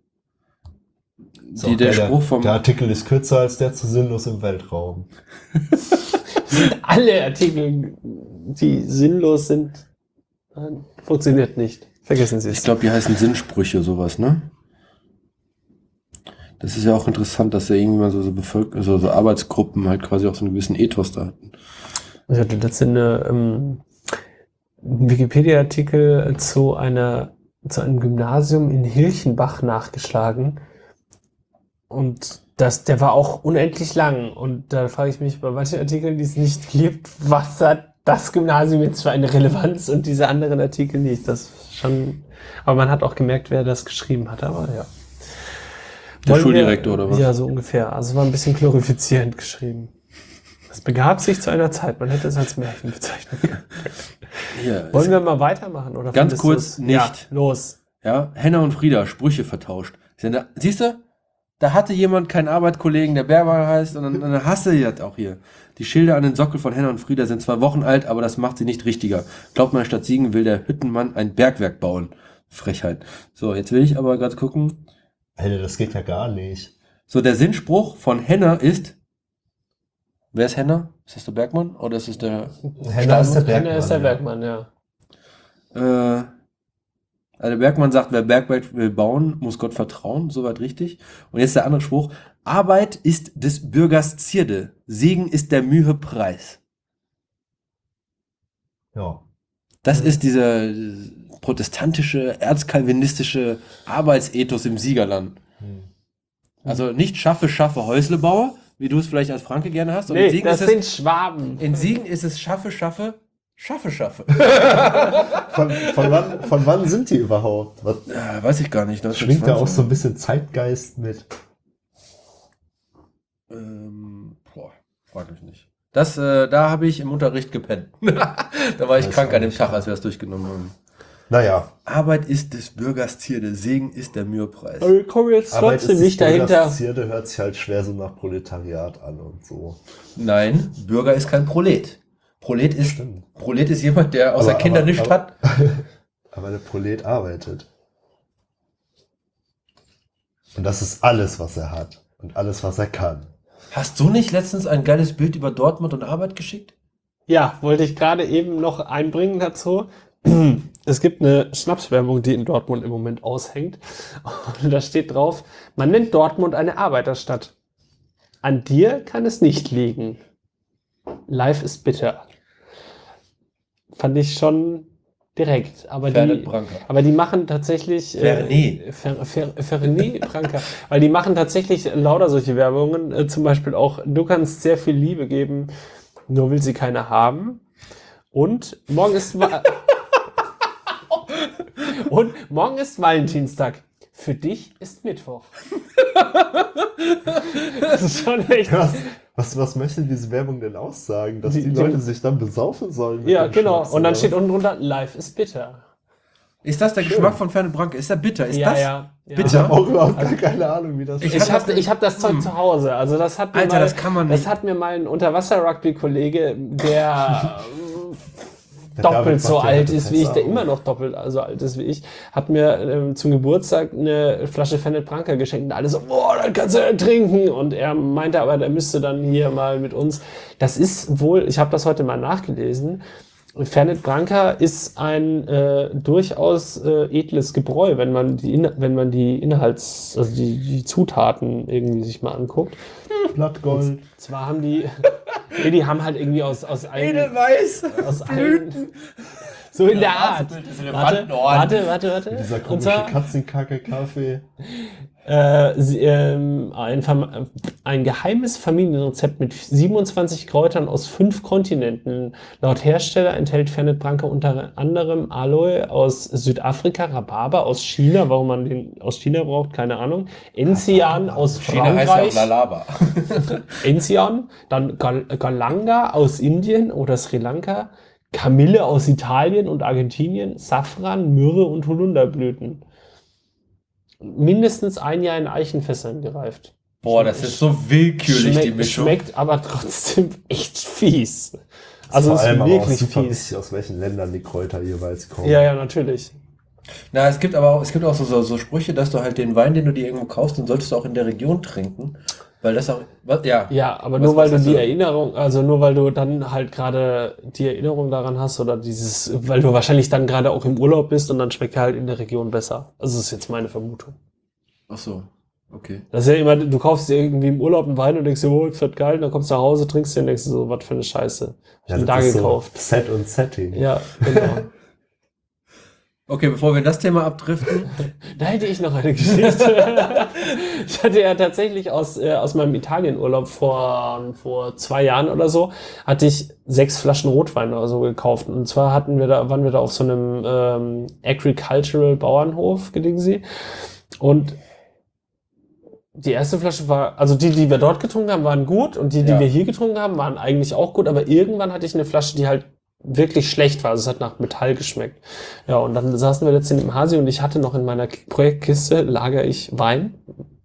Ist die, der geil, Spruch vom. Der Artikel ist kürzer als der zu sinnlos im Weltraum. Alle Artikel, die sinnlos sind, funktioniert nicht. Vergessen Sie Ich es. glaube, die heißen Sinnsprüche, sowas, ne? Das ist ja auch interessant, dass ja irgendwie mal so, so, Bevölker so, so Arbeitsgruppen halt quasi auch so einen gewissen Ethos da hatten. Ich hatte letztens ähm, einen Wikipedia-Artikel zu zu einem Gymnasium in Hilchenbach nachgeschlagen. Und das, der war auch unendlich lang. Und da frage ich mich bei manchen Artikeln, die es nicht gibt, was hat das Gymnasium jetzt für eine Relevanz und diese anderen Artikel nicht. Das schon, aber man hat auch gemerkt, wer das geschrieben hat. Aber ja. Der Wollen Schuldirektor wir, oder was? Ja, so ungefähr. Also war ein bisschen glorifizierend geschrieben. Es begab sich zu einer Zeit, man hätte es als Märchen bezeichnen können. Hier, Wollen wir mal weitermachen? Oder Ganz kurz nicht. Ja, los. Ja, Henner und Frieda, Sprüche vertauscht. Siehst du? Da hatte jemand keinen Arbeitskollegen, der Bergmann heißt, und dann, dann hast du das auch hier. Die Schilder an den Sockel von Henner und Frieda sind zwei Wochen alt, aber das macht sie nicht richtiger. Glaubt man, statt Siegen will der Hüttenmann ein Bergwerk bauen. Frechheit. So, jetzt will ich aber gerade gucken. Hey, das geht ja gar nicht. So, der Sinnspruch von Henner ist. Wer ist Henner? Ist das der Bergmann? Oder ist es der. Henner ist der Bergmann. Henner ist der ja. Bergmann, ja. Äh, also der Bergmann sagt, wer Bergwerk will bauen, muss Gott vertrauen, soweit richtig. Und jetzt der andere Spruch. Arbeit ist des Bürgers Zierde, Segen ist der Mühe Preis. Ja. Das ist dieser protestantische, erzkalvinistische Arbeitsethos im Siegerland. Hm. Also nicht schaffe, schaffe, Häuslebauer, wie du es vielleicht als Franke gerne hast. Nee, Siegen, das ist sind es, Schwaben. in Siegen ist es schaffe, schaffe, schaffe, schaffe. Von, von, wann, von wann sind die überhaupt? Was, Ja, weiß ich gar nicht. schwingt da auch 1920. so ein bisschen Zeitgeist mit? Ähm, boah, frag mich nicht. Das, äh, da habe ich im Unterricht gepennt. da war ich Weiß krank an dem Tag, als wir das durchgenommen haben. Naja, Arbeit ist des Bürgers Zierde, Segen ist der Mühepreis. Aber wir kommen jetzt Arbeit trotzdem ist nicht des Bürgers dahinter. Zierde hört sich halt schwer so nach Proletariat an und so. Nein, Bürger ist kein Prolet. Prolet ist, Stimmt. Prolet ist jemand, der außer Aber- Kinder aber- nichts aber- hat. Aber der Prolet arbeitet. Und das ist alles, was er hat. Und alles, was er kann. Hast du nicht letztens ein geiles Bild über Dortmund und Arbeit geschickt? Ja, wollte ich gerade eben noch einbringen dazu. Es gibt eine Schnapswerbung, die in Dortmund im Moment aushängt. Und da steht drauf, man nennt Dortmund eine Arbeiterstadt. An dir kann es nicht liegen. Life ist bitter. Fand ich schon direkt. Aber die, aber die machen tatsächlich. Fernet. Äh, Fer, Fer, Fernet Branca. Weil die machen tatsächlich lauter solche Werbungen. Äh, zum Beispiel auch, du kannst sehr viel Liebe geben, nur will sie keine haben. Und morgen ist. Und morgen ist Valentinstag. Für dich ist Mittwoch. das ist schon echt. Was, Was, was möchte diese Werbung denn aussagen? Dass Die- die, die- Leute sich dann besaufen sollen? Ja, genau. Schnaps, Und dann oder steht unten drunter, Life is bitter. Ist das der Schön. Geschmack von Fernet Branca? Ist der bitter? Ist ja, das? ja, ja. Bitte? Ich habe auch überhaupt gar keine Ahnung, wie das Ich Ich hab habe das- hab das Zeug Hm. zu Hause. Also das hat mir Alter, mal, das kann man Das nicht. hat mir mal ein Unterwasser-Rugby-Kollege, Der doppelt so ja alt ist wie ich, der immer noch doppelt so alt ist wie ich, hat mir ähm, zum Geburtstag eine Flasche Fernet Branca geschenkt und alle so, boah, dann kannst du ja trinken. Und er meinte aber, der müsste dann hier mal mit uns. Das ist wohl, ich habe das heute mal nachgelesen. Fernet Branca ist ein äh, durchaus äh, edles Gebräu, wenn man die, In wenn man die Inhalts, also die, die Zutaten irgendwie sich mal anguckt. Blattgold. Zwar haben die, nee, die haben halt irgendwie aus, aus allen, Edelweiß. aus allen, so in der Art. Warte, warte, warte, warte. Dieser komische Katzenkacke-Kaffee. Äh, ähm, ein, ein geheimes Familienrezept mit 27 Kräutern aus fünf Kontinenten. Laut Hersteller enthält Fernet Branca unter anderem Aloe aus Südafrika, Rhabarber aus China, warum man den aus China braucht, keine Ahnung, Enzian aus China heißt ja auch Frankreich. Enzian, dann Gal Galanga aus Indien oder Sri Lanka, Kamille aus Italien und Argentinien, Safran, Myrrhe und Holunderblüten. Mindestens ein Jahr in Eichenfässern gereift. Boah, das ist so willkürlich, die Schmeckt, Mischung. schmeckt aber trotzdem echt fies. Also Vor es ist allem aber auch wirklich super fies. wichtig, aus welchen Ländern die Kräuter jeweils kommen. Ja, ja, natürlich. Na, es gibt aber auch, es gibt auch so, so, so Sprüche, dass du halt den Wein, den du dir irgendwo kaufst, den solltest du auch in der Region trinken. Weil das auch, was, ja. Ja, aber Was- nur weil du die so? Erinnerung, also nur weil du dann halt gerade die Erinnerung daran hast oder dieses, weil du wahrscheinlich dann gerade auch im Urlaub bist und dann schmeckt er halt in der Region besser. Also das ist jetzt meine Vermutung. Ach so, okay. Das ist ja immer, du kaufst dir irgendwie im Urlaub einen Wein und denkst dir, oh, das wird geil, und dann kommst du nach Hause, trinkst den und denkst dir so, was für eine Scheiße. Hab ich Ja, da gekauft. So Set und Setting. Ja, genau. Okay, bevor wir das Thema abdriften, Da hätte ich noch eine Geschichte. ich hatte ja tatsächlich aus, äh, aus meinem Italienurlaub vor, vor zwei Jahren oder so, hatte ich sechs Flaschen Rotwein oder so gekauft. Und zwar hatten wir da, waren wir da auf so einem ähm, Agricultural Bauernhof, gelegen sie. Und die erste Flasche war, also die, die wir dort getrunken haben, waren gut und die, die Ja. wir hier getrunken haben, waren eigentlich auch gut, aber irgendwann hatte ich eine Flasche, die halt wirklich schlecht war. Also es hat nach Metall geschmeckt. Ja, und dann saßen wir letztens im Hasi und ich hatte noch in meiner Projektkiste, lager ich Wein.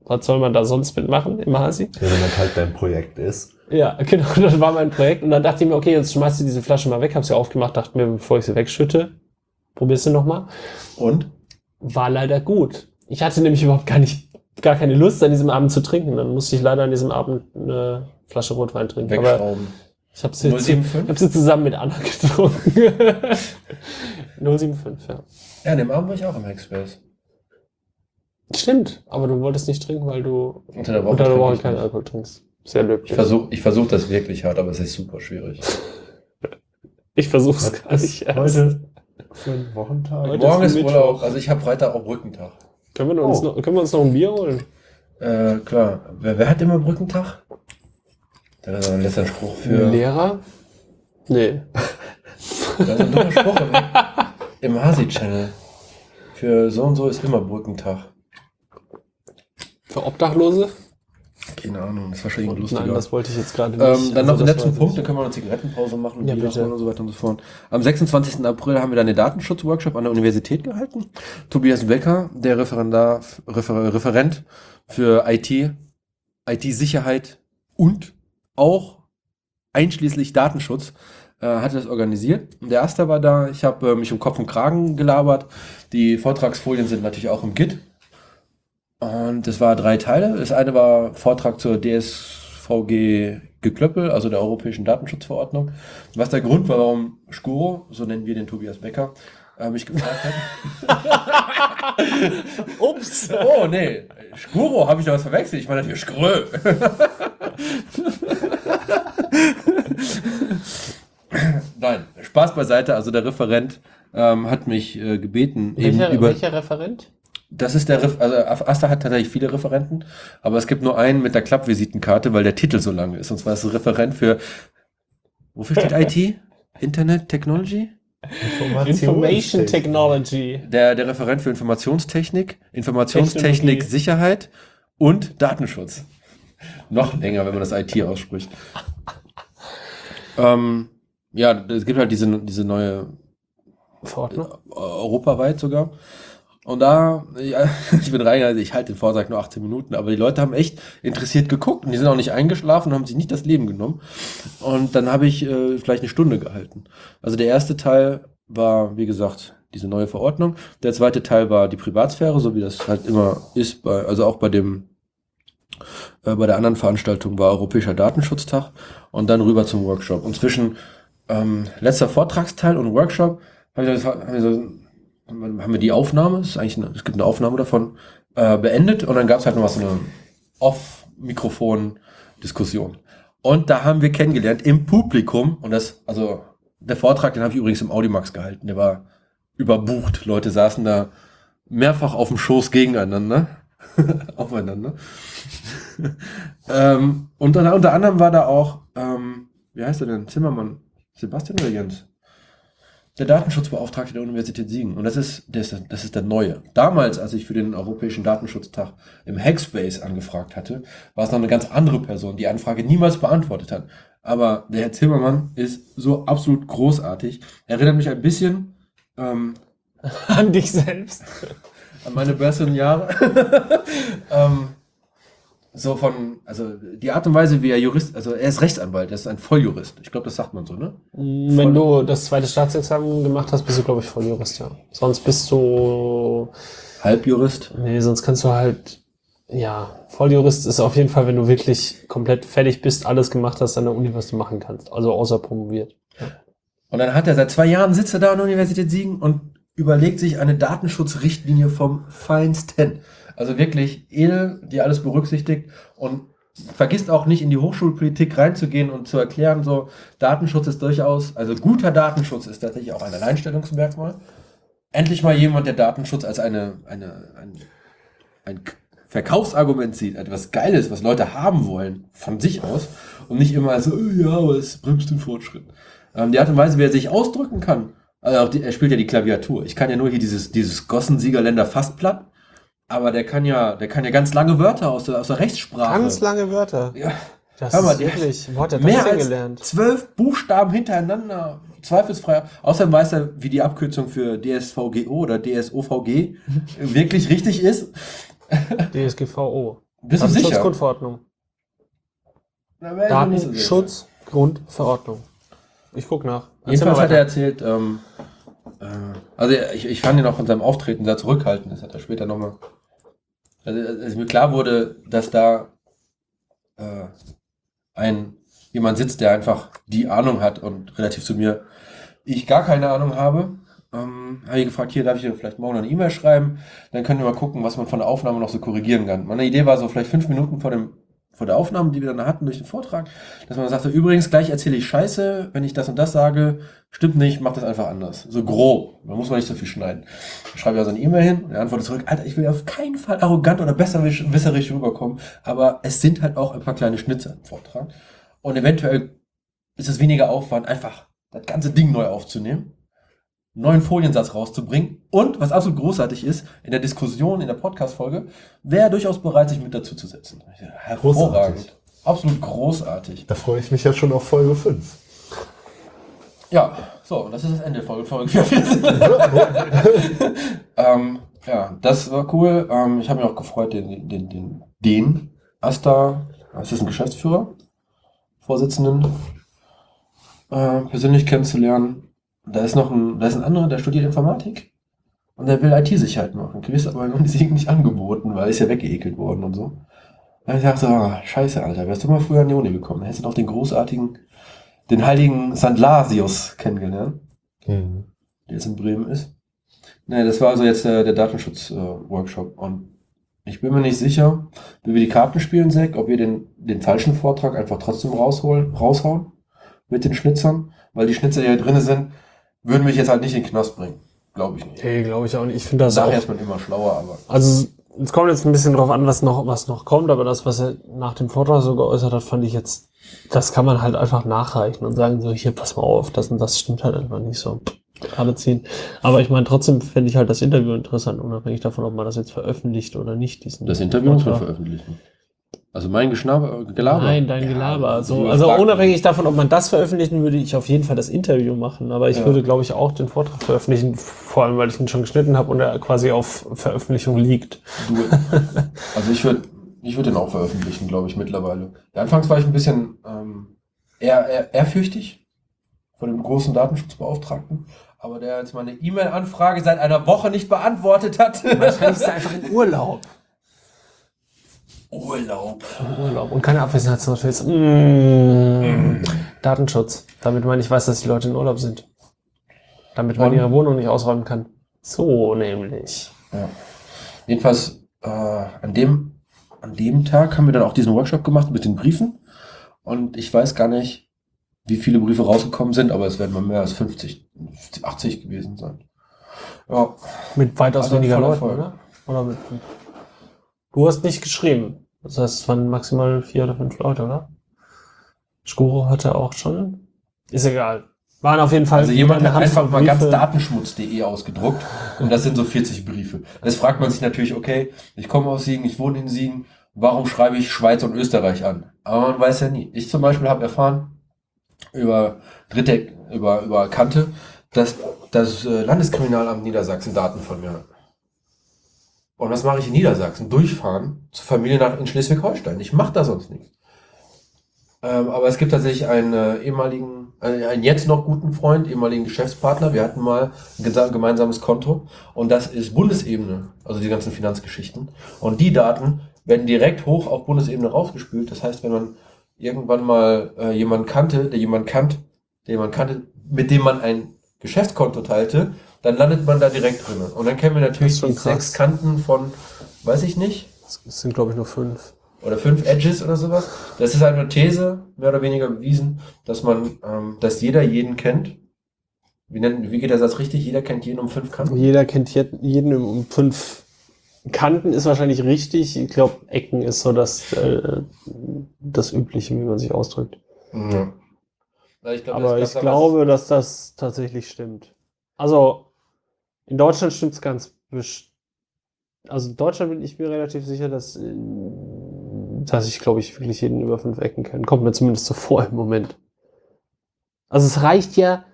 Was soll man da sonst mitmachen im Hasi? Ja, wenn das halt dein Projekt ist. Ja, genau, das war mein Projekt. Und dann dachte ich mir, okay, jetzt schmeißt du diese Flasche mal weg, hab sie aufgemacht, dachte mir, bevor ich sie wegschütte, probierst du noch mal. und? War leider gut. Ich hatte nämlich überhaupt gar nicht, gar keine Lust an diesem Abend zu trinken. Dann musste ich leider an diesem Abend eine Flasche Rotwein trinken. Aber Wegschrauben. Ich habe sie, ich 075? hab sie zusammen mit Anna getrunken. 075, ja. Ja, an dem Abend war ich auch im Hackspace. Stimmt, aber du wolltest nicht trinken, weil du Unter der Woche. unter der trinke Woche ich keinen nicht. Alkohol trinkst. Sehr löblich. Ich versuche ich versuch das wirklich hart, aber es ist super schwierig. Ich versuch's Was gar nicht erst. heute für ein Wochentag? Heute Morgen ist ist Mittwoch. Urlaub, also ich habe Freitag auch Brückentag. Können wir, uns Oh. noch, können wir uns noch ein Bier holen? Äh, klar. Wer, wer hat immer Brückentag? Das ist ein letzter Spruch für. Lehrer? Nee. Das ist ein dummer Spruch im, im Hasi-Channel. Für so und so ist immer Brückentag. Für Obdachlose? Keine Ahnung, das ist wahrscheinlich ein lustiger. Nein, das wollte ich jetzt gerade nicht. Ähm, dann noch Also den das letzten Punkt, dann können wir eine Zigarettenpause machen und Ja, holen und so weiter und so fort. Am 26. April haben wir dann einen Datenschutzworkshop an der Universität gehalten. Tobias Becker, der Referendar, Refer, Referent für IT, IT-Sicherheit und auch einschließlich Datenschutz, äh, hatte das organisiert. Der Erste war da, ich habe äh, mich um Kopf und Kragen gelabert. Die Vortragsfolien sind natürlich auch im Git. Und es war drei Teile. Das eine war Vortrag zur DSVG Geklöppel, also der Europäischen Datenschutzverordnung. Was der Grund war, warum Skuro, so nennen wir den Tobias Becker, äh, mich gefragt hat. Ups! Oh, nee, Skuro, habe ich da was verwechselt? Ich meine natürlich Skrö. Nein, Spaß beiseite. Also der Referent ähm, hat mich äh, gebeten, eben Welcher, über. welcher Referent? Das ist der, Ref also Asta hat tatsächlich viele Referenten, aber es gibt nur einen mit der Klappvisitenkarte, weil der Titel so lang ist. Und zwar ist es Referent für, wofür steht IT? Internet Technology? Information Technology. Der, der Referent für Informationstechnik, Informationstechnik. Sicherheit und Datenschutz. Noch länger, wenn man das IT ausspricht. ähm, ja, es gibt halt diese, diese neue Verordnung? äh, europaweit sogar. Und da, ja, ich bin reingegangen, ich halte den Vortrag nur 18 Minuten, aber die Leute haben echt interessiert geguckt und die sind auch nicht eingeschlafen, haben sich nicht das Leben genommen. Und dann habe ich äh, vielleicht eine Stunde gehalten. Also der erste Teil war, wie gesagt, diese neue Verordnung. Der zweite Teil war die Privatsphäre, so wie das halt immer ist, bei, also auch bei dem äh, bei der anderen Veranstaltung war Europäischer Datenschutztag und dann rüber zum Workshop. Und zwischen ähm, letzter Vortragsteil und Workshop wir, so, haben wir, so, haben wir die Aufnahme, es, ist eigentlich eine, es gibt eine Aufnahme davon, äh, beendet und dann gab es halt noch was so eine Off-Mikrofon-Diskussion. Und da haben wir kennengelernt im Publikum und das, also der Vortrag, den habe ich übrigens im Audimax gehalten, der war überbucht. Leute saßen da mehrfach auf dem Schoß gegeneinander, aufeinander. ähm, und unter, unter anderem war da auch, ähm, wie heißt er denn, Zimmermann, Sebastian oder Jens? Der Datenschutzbeauftragte der Universität Siegen. Und das ist, das ist, das ist der neue. Damals, als ich für den Europäischen Datenschutztag im Hackspace angefragt hatte, war es noch eine ganz andere Person, die Anfrage niemals beantwortet hat. Aber der Herr Zimmermann ist so absolut großartig. Er erinnert mich ein bisschen ähm, An dich selbst. an meine besseren Jahre. ähm, so von, also die Art und Weise, wie er Jurist, also er ist Rechtsanwalt, er ist ein Volljurist. Ich glaube, das sagt man so, ne? Wenn du das zweite Staatsexamen gemacht hast, bist du, glaube ich, Volljurist, ja. Sonst bist du, Halbjurist. nee, sonst kannst du halt, ja, Volljurist ist auf jeden Fall, wenn du wirklich komplett fertig bist, alles gemacht hast an der Uni, was du machen kannst. Also außer promoviert. Und dann hat er seit zwei Jahren sitzt er da an der Universität Siegen und überlegt sich eine Datenschutzrichtlinie vom Feinsten. Also wirklich edel, die alles berücksichtigt und vergisst auch nicht in die Hochschulpolitik reinzugehen und zu erklären, so Datenschutz ist durchaus, also guter Datenschutz ist tatsächlich auch ein Alleinstellungsmerkmal. Endlich mal jemand, der Datenschutz als eine, eine, ein, ein Verkaufsargument sieht, etwas Geiles, was Leute haben wollen, von sich aus und nicht immer so, "Oh ja, es bremst den Fortschritt. Ähm, die Art und Weise, wie er sich ausdrücken kann, also die, er spielt ja die Klaviatur. Ich kann ja nur hier dieses, dieses Gossen-Siegerländer Fastplatt, aber der kann ja, der kann ja ganz lange Wörter aus der, aus der Rechtssprache. Ganz lange Wörter. ja, Das Hör mal, ist wirklich, wo hat er mehr das gelernt? zwölf Buchstaben hintereinander, zweifelsfrei. Außerdem weiß er, wie die Abkürzung für DSVGO oder DSOVG wirklich richtig ist. DSGVO. Bist du sicher? Datenschutzgrundverordnung. Datenschutzgrundverordnung. Ich guck nach. Erzähl Jedenfalls hat er erzählt, ähm, äh, also ich, ich fand ihn auch von seinem Auftreten sehr zurückhaltend, das hat er später nochmal. Also als mir klar wurde, dass da äh, ein jemand sitzt, der einfach die Ahnung hat und relativ zu mir ich gar keine Ahnung habe, ähm, habe ich gefragt, hier darf ich vielleicht morgen eine E-Mail schreiben, dann können wir mal gucken, was man von der Aufnahme noch so korrigieren kann. Meine Idee war so vielleicht fünf Minuten vor dem vor der Aufnahme, die wir dann hatten durch den Vortrag, dass man sagte, übrigens, gleich erzähle ich Scheiße, wenn ich das und das sage, stimmt nicht, mach das einfach anders. So grob, da muss man nicht so viel schneiden. Dann schreibe ich also eine E-Mail hin und er antwortet zurück, Alter, ich will auf keinen Fall arrogant oder besserwisserisch rüberkommen, aber es sind halt auch ein paar kleine Schnitzer im Vortrag. Und eventuell ist es weniger Aufwand, einfach das ganze Ding neu aufzunehmen, neuen Foliensatz rauszubringen und, was absolut großartig ist, in der Diskussion, in der Podcast-Folge, wäre durchaus bereit, sich mit dazu zu setzen. Hervorragend. Großartig. Absolut großartig. Da freue ich mich ja schon auf Folge 5. Ja, so, und das ist das Ende der Folge. Folge 4. ähm, ja, das war cool. Ähm, ich habe mich auch gefreut, den, den, den, den Asta, ist das ein Geschäftsführer, Vorsitzenden, äh, persönlich kennenzulernen. Da ist noch ein, da ist ein anderer, der studiert Informatik und der will IT-Sicherheit machen. Kriegst aber in Siegen nicht angeboten, weil er ist ja weggeekelt worden und so. Da ich dachte, ah, scheiße, Alter, wärst du mal früher an die Uni gekommen, hättest du noch den großartigen, den heiligen St. Lasius kennengelernt Mhm. der jetzt in Bremen ist. Nee, das war also jetzt äh, der Datenschutz-Workshop. und ich bin mir nicht sicher, wie wir die Karten spielen, Zack, ob wir den, den falschen Vortrag einfach trotzdem rausholen, raushauen mit den Schnitzern, weil die Schnitzer, die hier drin sind, würden mich jetzt halt nicht in den Knast bringen. Glaube ich nicht. Nee, glaube ich auch nicht. Ich finde das auch. Nachher ist man immer schlauer, aber Also es kommt jetzt ein bisschen drauf an, was noch, was noch kommt, aber das, was er nach dem Vortrag so geäußert hat, fand ich jetzt, das kann man halt einfach nachreichen und sagen so, hier, pass mal auf, das und das stimmt halt einfach nicht so. Gerade ziehen. Aber ich meine, trotzdem fände ich halt das Interview interessant, unabhängig davon, ob man das jetzt veröffentlicht oder nicht. Diesen das Interview muss man veröffentlichen. Also mein Geschnaber, Gelaber. Nein, dein Ja, Gelaber. du So, also unabhängig davon, ob man das veröffentlichen würde, ich auf jeden Fall das Interview machen. Aber ich Ja. würde, glaube ich, auch den Vortrag veröffentlichen, vor allem, weil ich ihn schon geschnitten habe und er quasi auf Veröffentlichung liegt. Du, also ich würde ich würd den auch veröffentlichen, glaube ich, mittlerweile. Ja, anfangs war ich ein bisschen ähm, eher, eher ehrfürchtig von dem großen Datenschutzbeauftragten, aber der jetzt meine E-Mail-Anfrage seit einer Woche nicht beantwortet hat. Wahrscheinlich ist er einfach in Urlaub. Urlaub. Urlaub und keine Abwesenheitsnotiz. Mm. Datenschutz. Damit man nicht weiß, dass die Leute in Urlaub sind. Damit man Und- ihre Wohnung nicht ausräumen kann. So nämlich. Ja. Jedenfalls äh, an, dem, an dem Tag haben wir dann auch diesen Workshop gemacht mit den Briefen. Und ich weiß gar nicht, wie viele Briefe rausgekommen sind, aber es werden mal mehr als 50, 80 gewesen sein. Ja, Mit weitaus Also weniger Leuten, Erfolg. oder? Oder mit. Du hast nicht geschrieben. Das heißt, es waren maximal vier oder fünf Leute, oder? Skuro hatte auch schon. Ist egal. Waren auf jeden Fall. Also jemand hat einfach mal ganz Briefe. datenschmutz.de ausgedruckt und das sind so 40 Briefe. Jetzt fragt man sich natürlich, okay, ich komme aus Siegen, ich wohne in Siegen, warum schreibe ich Schweiz und Österreich an? Aber man weiß ja nie. Ich zum Beispiel habe erfahren über Dritte, über, über Kante, dass das äh, Landeskriminalamt Niedersachsen Daten von mir hat. Und was mache ich in Niedersachsen? Durchfahren zur Familie nach in Schleswig-Holstein. Ich mache da sonst nichts. Ähm, aber es gibt tatsächlich einen äh, ehemaligen, äh, einen jetzt noch guten Freund, ehemaligen Geschäftspartner. Wir hatten mal ein gemeinsames Konto und das ist Bundesebene, also die ganzen Finanzgeschichten. Und die Daten werden direkt hoch auf Bundesebene rausgespült. Das heißt, wenn man irgendwann mal äh, jemanden kannte, der jemanden kannt, der jemanden kannte, mit dem man ein Geschäftskonto teilte, dann landet man da direkt drin. Und dann kennen wir natürlich die krass. sechs Kanten von, weiß ich nicht, Es sind, glaube ich, nur fünf. oder fünf Edges oder sowas. Das ist eine These, mehr oder weniger bewiesen, dass man, ähm, dass jeder jeden kennt. Wie, nennt, wie geht der Satz richtig? Jeder kennt jeden um fünf Kanten. Jeder kennt je- jeden um fünf Kanten, ist wahrscheinlich richtig. Ich glaube, Ecken ist so das, äh, das Übliche, wie man sich ausdrückt. Ja. Ich glaub, Aber ich glaube, dass das tatsächlich stimmt. Also, in Deutschland stimmt es ganz best- Also in Deutschland bin ich mir relativ sicher, dass, äh, dass ich, glaube ich, wirklich jeden über fünf Ecken kenne. Kommt mir zumindest so vor im Moment. Also es reicht ja,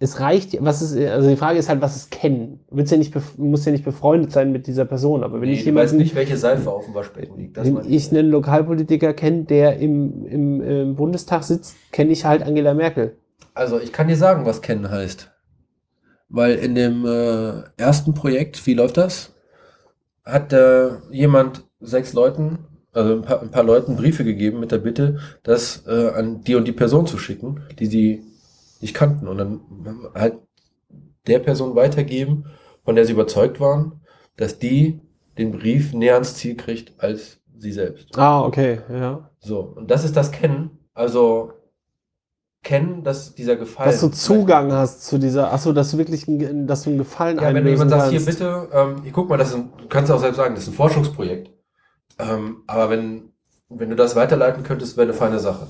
es reicht, ja- was ist, also die Frage ist halt, was ist kennen? Du willst ja nicht, musst ja nicht befreundet sein mit dieser Person, aber wenn nee, ich ich weiß jemanden, nicht, welche Seife auf dem Waschbecken liegt. Das wenn ich einen Lokalpolitiker kenne, der im, im, im Bundestag sitzt, kenne ich halt Angela Merkel. Also, ich kann dir sagen, was kennen heißt. Weil in dem äh, ersten Projekt, wie läuft das? Hat äh, jemand sechs Leuten, also ein paar, ein paar Leuten Briefe gegeben mit der Bitte, das äh, an die und die Person zu schicken, die sie nicht kannten. Und dann halt der Person weitergeben, von der sie überzeugt waren, dass die den Brief näher ans Ziel kriegt als sie selbst. Ah, okay, ja. So, und das ist das Kennen. Also kennen, dass dieser Gefallen. Dass du Zugang hast zu dieser, achso, dass du wirklich, ein- dass du einen Gefallen Ja, wenn du jemand sagst, hier bitte, ähm, hier, guck mal, das ist ein, du kannst auch selbst sagen, das ist ein Forschungsprojekt. Ähm, aber wenn, wenn du das weiterleiten könntest, wäre eine feine Sache.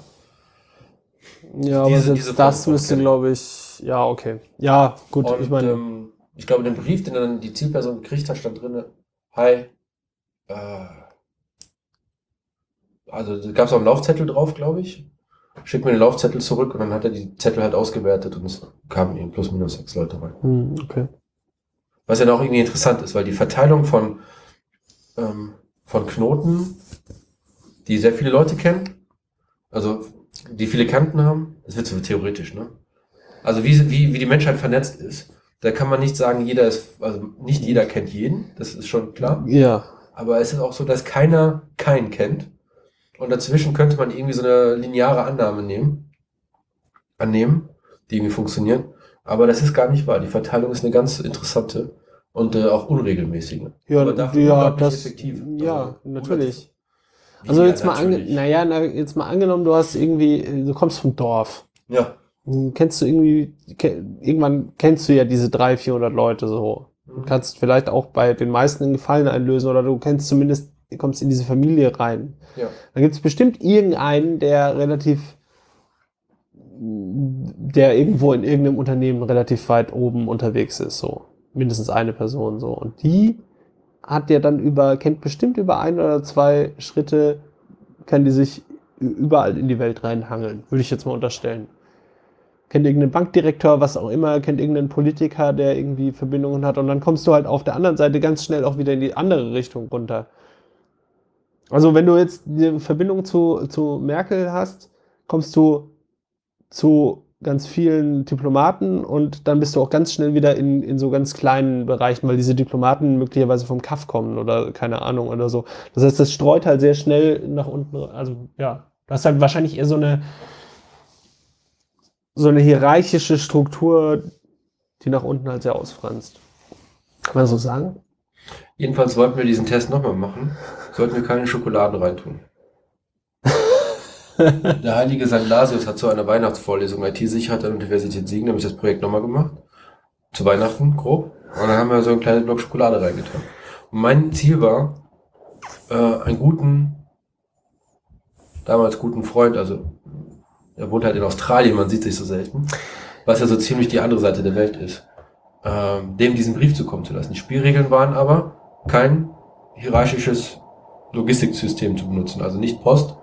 Ja, aber diese- selbst diese das müsste, glaube ich, ja, okay. Ja, gut, Und ich meine, ähm, ich glaube, dem Brief, den dann die Zielperson gekriegt hat, stand drin, hi, äh, also da gab es auch einen Laufzettel drauf, glaube ich. Schick mir den Laufzettel zurück und dann hat er die Zettel halt ausgewertet und es kamen eben plus minus sechs Leute rein. hm, okay. Was ja noch irgendwie interessant ist, weil die Verteilung von, ähm, von Knoten, die sehr viele Leute kennen, also die viele Kanten haben, das wird so theoretisch, ne? Also wie, wie, wie die Menschheit vernetzt ist, da kann man nicht sagen, jeder ist, also nicht jeder kennt jeden, das ist schon klar. Ja, Aber es ist auch so, dass keiner keinen kennt. Und dazwischen könnte man irgendwie so eine lineare Annahme nehmen, annehmen, die irgendwie funktioniert. Aber das ist gar nicht wahr. Die Verteilung ist eine ganz interessante und äh, auch unregelmäßige. ja, Aber dafür ja, das, effektiv. ja, Also, natürlich. Also ja, jetzt mal, natürlich. naja, na, jetzt mal angenommen, du hast irgendwie, du kommst vom Dorf. Ja. Hm, Kennst du irgendwie, ke irgendwann kennst du ja diese 300, 400 Leute so. Du Mhm. kannst vielleicht auch bei den meisten einen Gefallen einlösen oder du kennst zumindest, kommst in diese Familie rein. Ja. Dann gibt es bestimmt irgendeinen, der relativ, der irgendwo in irgendeinem Unternehmen relativ weit oben unterwegs ist, so. Mindestens eine Person, so. Und die hat ja dann über, kennt bestimmt über ein oder zwei Schritte kann die sich überall in die Welt reinhangeln, würde ich jetzt mal unterstellen. Kennt irgendeinen Bankdirektor, was auch immer, kennt irgendeinen Politiker, der irgendwie Verbindungen hat und dann kommst du halt auf der anderen Seite ganz schnell auch wieder in die andere Richtung runter. Also wenn du jetzt eine Verbindung zu, zu Merkel hast, kommst du zu ganz vielen Diplomaten und dann bist du auch ganz schnell wieder in, in so ganz kleinen Bereichen, weil diese Diplomaten möglicherweise vom Kaff kommen oder keine Ahnung oder so. Das heißt, das streut halt sehr schnell nach unten. Also ja, das ist halt wahrscheinlich eher so eine so eine hierarchische Struktur, die nach unten halt sehr ausfranst. Kann man so sagen? Jedenfalls wollten wir diesen Test nochmal machen. Sollten wir keine Schokoladen reintun. Der heilige St. Lasius hat zu einer Weihnachtsvorlesung IT-Sicherheit an der Universität Siegen nämlich das Projekt nochmal gemacht. Zu Weihnachten, grob. Und dann haben wir so einen kleinen Block Schokolade reingetan. Und mein Ziel war, äh, einen guten, damals guten Freund, also er wohnt halt in Australien, man sieht sich so selten, was ja so ziemlich die andere Seite der Welt ist, ähm, dem diesen Brief zukommen zu lassen. Die Spielregeln waren aber, kein hierarchisches Logistiksystem zu benutzen, also nicht Post,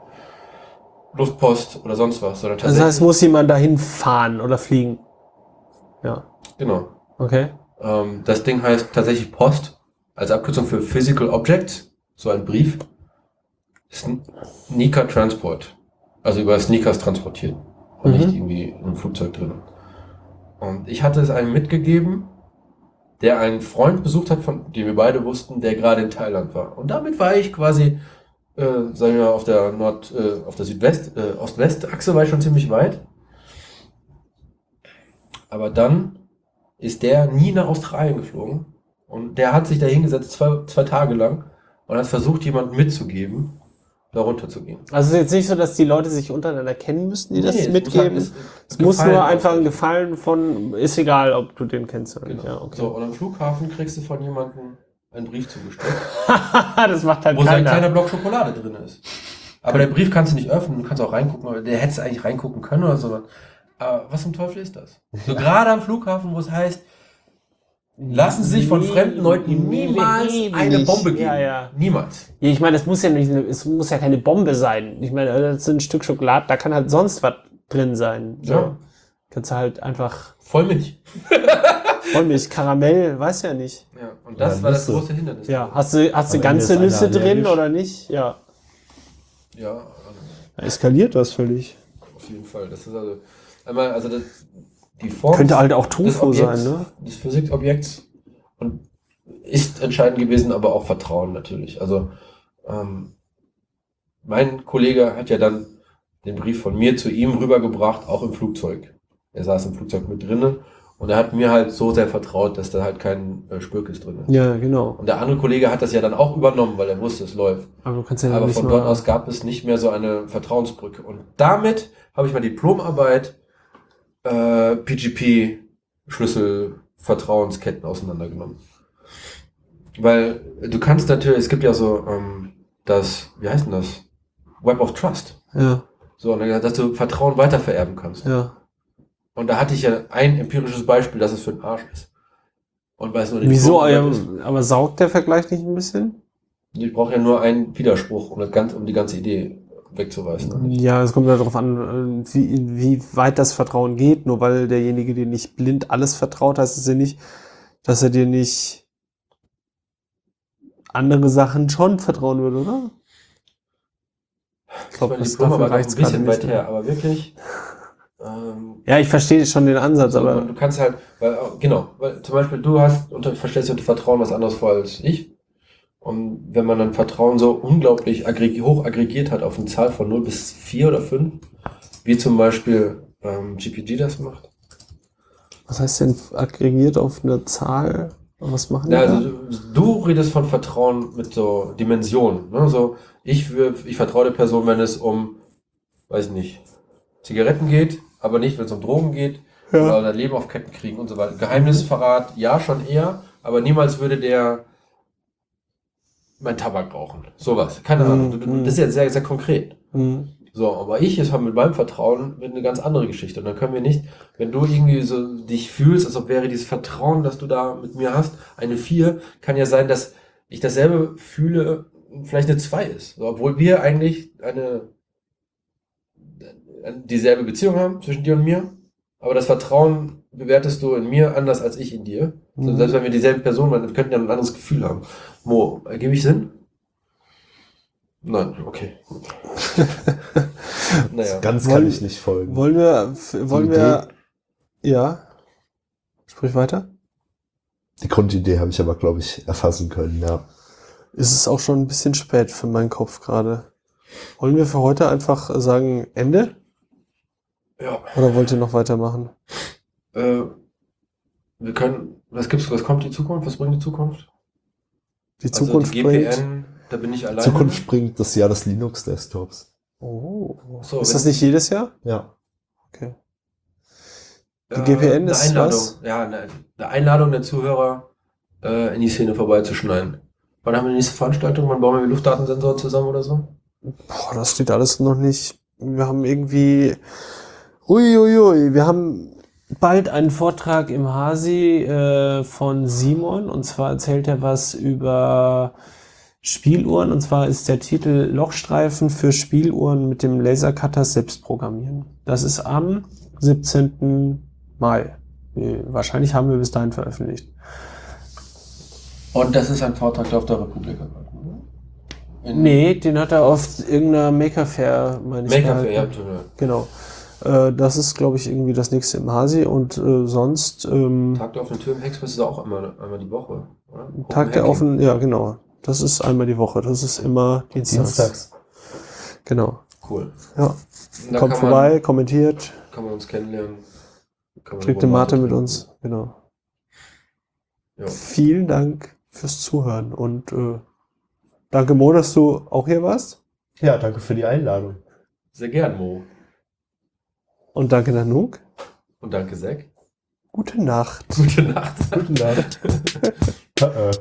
Luftpost oder sonst was, sondern Also tatsächlich. das heißt, muss jemand dahin fahren oder fliegen. Ja, genau. okay. Ähm, das Ding heißt tatsächlich Post, als Abkürzung für Physical Object, so ein Brief. Sneaker Transport. Also über Sneakers transportieren. Und Mhm. nicht irgendwie in einem Flugzeug drin. Und ich hatte es einem mitgegeben, der einen Freund besucht hat, von dem wir beide wussten, der gerade in Thailand war. Und damit war ich quasi, äh, sagen wir mal, auf der Nord, äh, auf der Südwest, äh, Ost-West-Achse war ich schon ziemlich weit. Aber dann ist der nie nach Australien geflogen. Und der hat sich da hingesetzt, zwei, zwei Tage lang, und hat versucht, jemandem mitzugeben, da runterzugehen. Also es ist jetzt nicht so, dass die Leute sich untereinander kennen müssten, die das Nee, es mitgeben. muss, es muss Gefallen nur einfach ein. Gefallen von, ist egal, ob du den kennst oder Genau. nicht. Ja, okay. So, und am Flughafen kriegst du von jemandem einen Brief zugestellt, das macht halt wo sein kleiner keiner. Block Schokolade drin ist. Aber der Brief kannst du nicht öffnen, du kannst auch reingucken, aber der hättest eigentlich reingucken können oder so. Aber was zum Teufel ist das? So gerade am Flughafen, wo es heißt, lassen Sie sich von fremden Leuten niemals eine Bombe geben. Ja, ja. Niemals. Ja, ich meine, es muss ja nicht, es muss ja keine Bombe sein. Ich meine, das ist ein Stück Schokolade, da kann halt sonst was drin sein. So. Ja. Kannst du halt einfach Vollmilch. Vollmilch, Karamell, weiß ja nicht. Ja, und das Ja, war das Nüsse. große Hindernis. Ja, hast du, hast du ganze Nüsse drin allergisch. oder nicht? Ja. Ja, also Eskaliert das völlig. auf jeden Fall. Das ist also einmal, also das, die Form Könnte halt auch Tofu Objekts, sein, ne? des Physikobjekts und ist entscheidend gewesen, aber auch Vertrauen natürlich. Also ähm, mein Kollege hat ja dann den Brief von mir zu ihm rübergebracht, auch im Flugzeug. Er saß im Flugzeug mit drinnen und er hat mir halt so sehr vertraut, dass da halt kein äh, Spürkes drin ist. Ja, genau. Und der andere Kollege hat das ja dann auch übernommen, weil er wusste, es läuft. Aber du kannst ja Aber von dort aus gab es nicht mehr so eine Vertrauensbrücke. Und damit habe ich meine Diplomarbeit äh, PGP Schlüssel Vertrauensketten auseinandergenommen. Weil du kannst natürlich, es gibt ja so ähm, das, wie heißt denn das? Web of Trust. Ja, So, dann, dass du Vertrauen weitervererben kannst. ja. Und da hatte ich ja ein empirisches Beispiel, dass es für den Arsch ist. Und weil es nur eine Wieso? Ähm, aber saugt der Vergleich nicht ein bisschen? Ich brauche ja nur einen Widerspruch, um, das ganze, um die ganze Idee wegzureißen. Ja, es kommt ja darauf an, äh, wie, wie weit das Vertrauen geht. Nur weil derjenige dir nicht blind alles vertraut, heißt es ja nicht, dass er dir nicht andere Sachen schon vertrauen würde, oder? Ich glaube, das auch reicht's ein bisschen weit her, aber wirklich. Ähm, Ja, ich verstehe schon den Ansatz, so, aber du kannst halt, weil, genau, weil zum Beispiel du hast unter, verstehst du unter Vertrauen was anderes vor als ich. Und wenn man dann Vertrauen so unglaublich aggreg hoch aggregiert hat auf eine Zahl von 0 bis 4 oder 5, wie zum Beispiel ähm, GPG das macht. was heißt denn aggregiert auf eine Zahl? Was machen Ja, die also du, redest von Vertrauen mit so Dimensionen. Ne? So, ich, ich vertraue der Person, wenn es um, weiß ich nicht, Zigaretten geht, aber nicht, wenn es um Drogen geht Ja. oder Leben auf Ketten kriegen und so weiter. Geheimnisverrat, ja, schon eher, aber niemals würde der mein Tabak rauchen. Sowas. Keine Mhm, Ahnung. Mhm. Das ist jetzt sehr, sehr konkret. Hm. So, aber ich ist halt mit meinem Vertrauen eine ganz andere Geschichte. Und dann können wir nicht, wenn du irgendwie so dich fühlst, als ob wäre dieses Vertrauen, das du da mit mir hast, eine 4, kann ja sein, dass ich dasselbe fühle vielleicht eine 2 ist. So, obwohl wir eigentlich eine dieselbe Beziehung haben zwischen dir und mir. Aber das Vertrauen bewertest du in mir anders als ich in dir. So, Mhm. selbst wenn wir dieselbe Person waren, wir könnten ja ein anderes Gefühl haben. Mo, ergebe ich Sinn? Nein, okay. naja. Ganz Wollen- kann ich nicht folgen. Wollen wir, wollen wir, ja, sprich weiter. Die Grundidee habe ich aber, glaube ich, erfassen können, ja. Ist es auch schon ein bisschen spät für meinen Kopf gerade. Wollen wir für heute einfach sagen Ende? Ja. Oder wollt ihr noch weitermachen? Äh, wir können, was gibt's, was kommt die Zukunft? Was bringt die Zukunft? Die Zukunft also die bringt. GPN, da bin ich alleine. Zukunft bringt das Jahr des Linux-Desktops. Oh. So, ist das nicht jedes Jahr? Ja. Okay. Äh, Die GPN eine ist Einladung. was? Ja, eine, eine Einladung der Zuhörer, äh, in die Szene vorbeizuschneiden. Wann haben wir die nächste Veranstaltung? Wann bauen wir die Luftdatensensoren zusammen oder so? Boah, das steht alles noch nicht. Wir haben irgendwie. Uiuiui, wir haben bald einen Vortrag im Hasi äh, von Simon und zwar erzählt er was über Spieluhren und zwar ist der Titel Lochstreifen für Spieluhren mit dem Lasercutter selbst programmieren. Das ist am 17. Mai. Äh, Wahrscheinlich haben wir bis dahin veröffentlicht. Und das ist ein Vortrag, der auf der Republik? In Nee, den hat er auf irgendeiner Maker Fair, meine ich. Maker Fair, ja. Genau. Äh, das ist, glaube ich, irgendwie das nächste im Hasi und äh, sonst ähm, Tag der offenen Tür im Hexpress ist auch einmal, einmal die Woche, oder? Tag der offenen, ja genau. Das ist einmal die Woche. Das ist immer Dienstags. Dienstags. Genau. Cool. Ja. Kommt vorbei, Man, kommentiert, kann man uns kennenlernen. Kann über eine Mate mit uns. Genau. Ja. Vielen Dank fürs Zuhören und äh, danke Mo, dass du auch hier warst. Ja, danke für die Einladung. Sehr gern, Mo. Und danke Nanook. Und danke Zack. Gute Nacht. Gute Nacht. Gute Nacht. Äh.